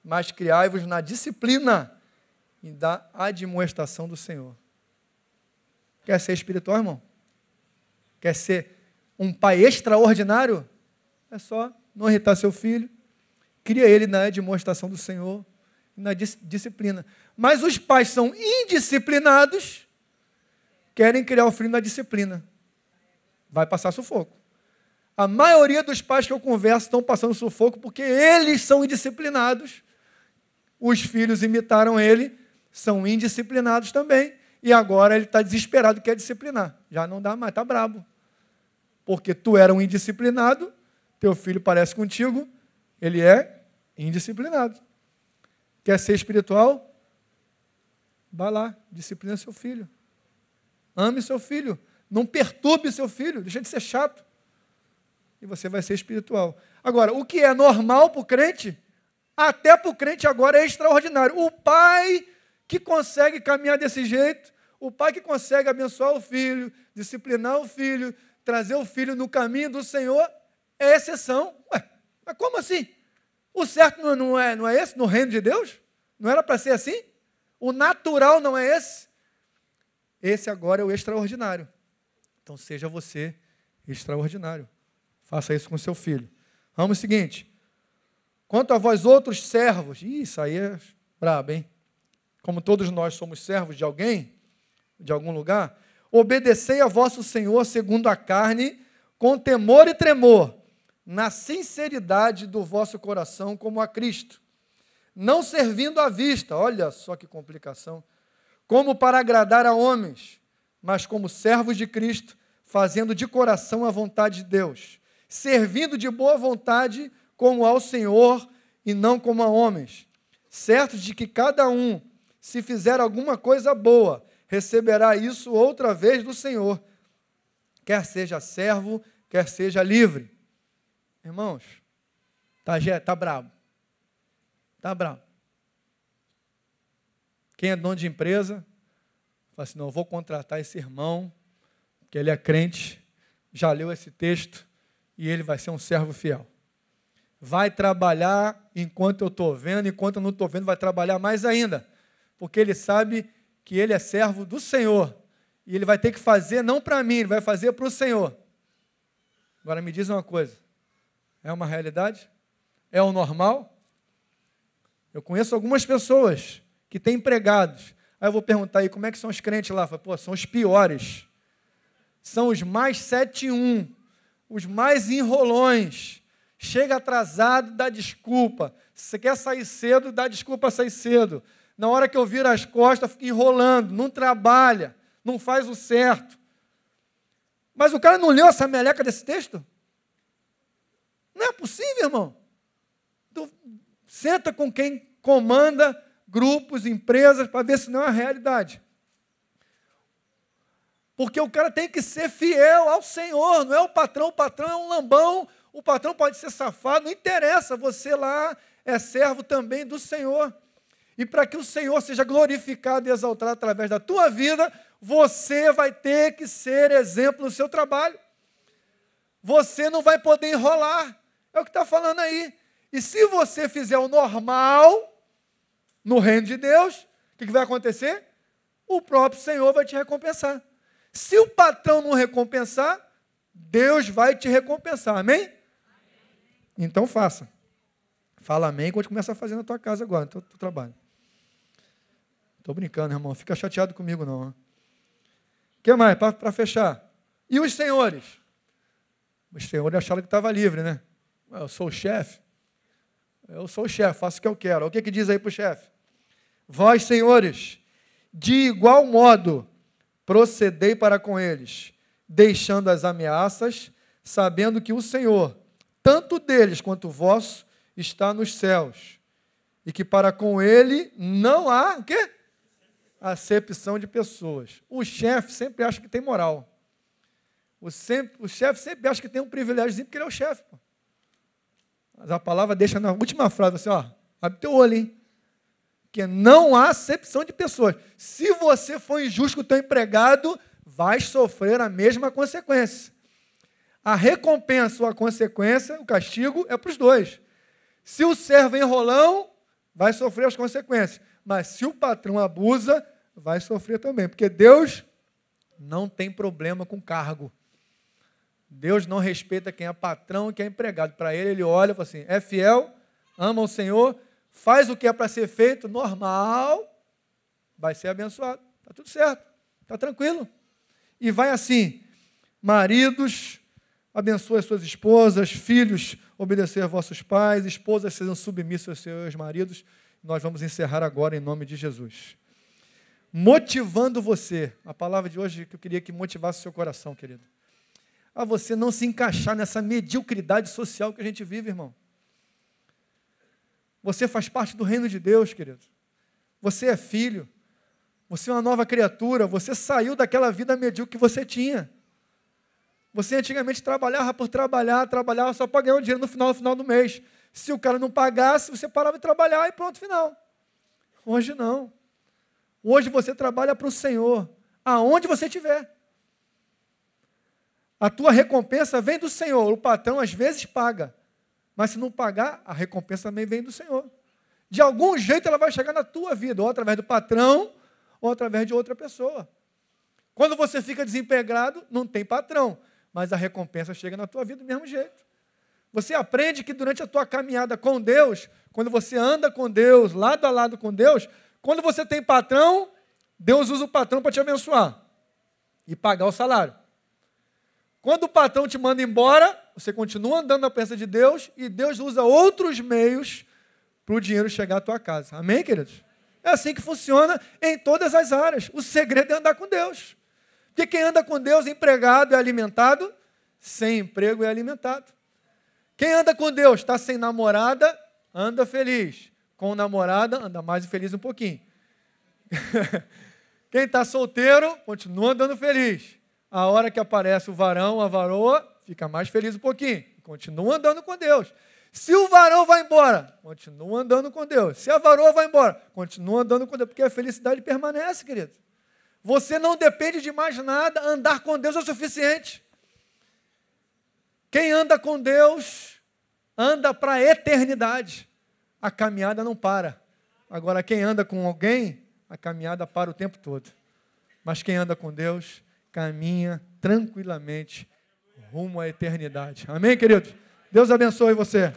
mas criai-vos na disciplina e da admoestação do Senhor. Quer ser espiritual, irmão? Quer ser um pai extraordinário? É só não irritar seu filho, cria ele na admoestação do Senhor, na disciplina. Mas os pais são indisciplinados, querem criar o filho na disciplina. Vai passar sufoco. A maioria dos pais que eu converso estão passando sufoco porque eles são indisciplinados. Os filhos imitaram ele, são indisciplinados também. E agora ele está desesperado, quer disciplinar. Já não dá mais, está brabo. Porque tu era um indisciplinado, teu filho parece contigo, ele é indisciplinado. Quer ser espiritual? Vá lá, disciplina seu filho. Ame seu filho. Não perturbe seu filho, deixa de ser chato e você vai ser espiritual. Agora, o que é normal para o crente, até para o crente agora é extraordinário. O pai que consegue caminhar desse jeito, o pai que consegue abençoar o filho, disciplinar o filho, trazer o filho no caminho do Senhor, é exceção. Ué, mas como assim? O certo não é, não é esse no reino de Deus? Não era para ser assim? O natural não é esse? Esse agora é o extraordinário. Então seja você extraordinário. Faça isso com seu filho. Vamos o seguinte. Quanto a vós outros servos, isso aí é brabo, hein? Como todos nós somos servos de alguém, de algum lugar, obedecei a vosso Senhor segundo a carne, com temor e tremor, na sinceridade do vosso coração, como a Cristo, não servindo à vista, olha só que complicação, como para agradar a homens, mas como servos de Cristo, fazendo de coração a vontade de Deus servindo de boa vontade como ao Senhor e não como a homens, certos de que cada um, se fizer alguma coisa boa, receberá isso outra vez do Senhor, quer seja servo, quer seja livre. Irmãos, tá, tá brabo. Tá brabo. Quem é dono de empresa, fala assim: não, eu vou contratar esse irmão, que ele é crente, já leu esse texto, e ele vai ser um servo fiel. Vai trabalhar enquanto eu estou vendo, enquanto eu não estou vendo, vai trabalhar mais ainda, porque ele sabe que ele é servo do Senhor e ele vai ter que fazer não para mim, ele vai fazer para o Senhor. Agora me diz uma coisa: é uma realidade? É o normal? Eu conheço algumas pessoas que têm empregados. Aí eu vou perguntar aí como é que são os crentes lá? Falo, Pô, são os piores. São os mais 7-1 os mais enrolões. Chega atrasado, dá desculpa. Se você quer sair cedo, dá desculpa sair cedo. Na hora que eu viro as costas, fica enrolando, não trabalha, não faz o certo. Mas o cara não leu essa meleca desse texto? Possível, irmão. Tu senta com quem comanda grupos, empresas, para ver se não é a realidade. Porque o cara tem que ser fiel ao Senhor, não é o patrão, o patrão é um lambão, o patrão pode ser safado, não interessa, você lá é servo também do Senhor. E para que o Senhor seja glorificado e exaltado através da tua vida, você vai ter que ser exemplo no seu trabalho. Você não vai poder enrolar. É o que está falando aí. E se você fizer o normal no reino de Deus, o que, que vai acontecer? O próprio Senhor vai te recompensar. Se o patrão não recompensar, Deus vai te recompensar. Amém? Então faça. Fala amém quando começa a fazer na tua casa agora, no teu, teu trabalho. Estou brincando, irmão. Fica chateado comigo, não. O que mais? Para fechar. E os senhores? Os senhores acharam que estava livre, né? Eu sou o chefe. Eu sou o chefe, faço o que eu quero. O que, que diz aí para o chefe? Vós, senhores, de igual modo, procedei para com eles, deixando as ameaças, sabendo que o Senhor, tanto deles quanto vosso, está nos céus, e que para com ele não há o quê? Acepção de pessoas. O chefe sempre acha que tem moral. O, sempre, o chefe sempre acha que tem um privilégio porque ele é o chefe. Mas a palavra deixa na última frase assim, ó, abre teu olho, hein? Que não há acepção de pessoas. Se você for injusto com o teu empregado, vai sofrer a mesma consequência. A recompensa ou a consequência, o castigo, é para os dois. Se o servo é enrolão, vai sofrer as consequências. Mas se o patrão abusa, vai sofrer também. Porque Deus não tem problema com cargo. Deus não respeita quem é patrão e quem é empregado. Para ele, ele olha e fala assim: é fiel, ama o Senhor, faz o que é para ser feito, normal, vai ser abençoado. Está tudo certo, está tranquilo. E vai assim: maridos, abençoe as suas esposas, filhos, obedecer vossos pais, esposas sejam submissas aos seus maridos. Nós vamos encerrar agora em nome de Jesus. Motivando você, a palavra de hoje que eu queria que motivasse o seu coração, querido a você não se encaixar nessa mediocridade social que a gente vive, irmão. Você faz parte do reino de Deus, querido. Você é filho. Você é uma nova criatura. Você saiu daquela vida medíocre que você tinha. Você antigamente trabalhava por trabalhar, trabalhava só para ganhar o dinheiro no final, no final do mês. Se o cara não pagasse, você parava de trabalhar e pronto, final. Hoje não. Hoje você trabalha para o Senhor, aonde você estiver. A tua recompensa vem do Senhor. O patrão às vezes paga, mas se não pagar, a recompensa também vem do Senhor. De algum jeito ela vai chegar na tua vida, ou através do patrão, ou através de outra pessoa. Quando você fica desempregado, não tem patrão, mas a recompensa chega na tua vida do mesmo jeito. Você aprende que durante a tua caminhada com Deus, quando você anda com Deus, lado a lado com Deus, quando você tem patrão, Deus usa o patrão para te abençoar e pagar o salário. Quando o patrão te manda embora, você continua andando na presença de Deus e Deus usa outros meios para o dinheiro chegar à tua casa. Amém, queridos? É assim que funciona em todas as áreas. O segredo é andar com Deus. Porque quem anda com Deus, empregado é alimentado, sem emprego é alimentado. Quem anda com Deus, está sem namorada, anda feliz. Com namorada, anda mais feliz um pouquinho. Quem está solteiro, continua andando feliz. A hora que aparece o varão, a varoa, fica mais feliz um pouquinho. Continua andando com Deus. Se o varão vai embora, continua andando com Deus. Se a varoa vai embora, continua andando com Deus, porque a felicidade permanece, querido. Você não depende de mais nada, andar com Deus é o suficiente. Quem anda com Deus, anda para a eternidade. A caminhada não para. Agora, quem anda com alguém, a caminhada para o tempo todo. Mas quem anda com Deus, caminha tranquilamente rumo à eternidade. Amém, queridos? Deus abençoe você.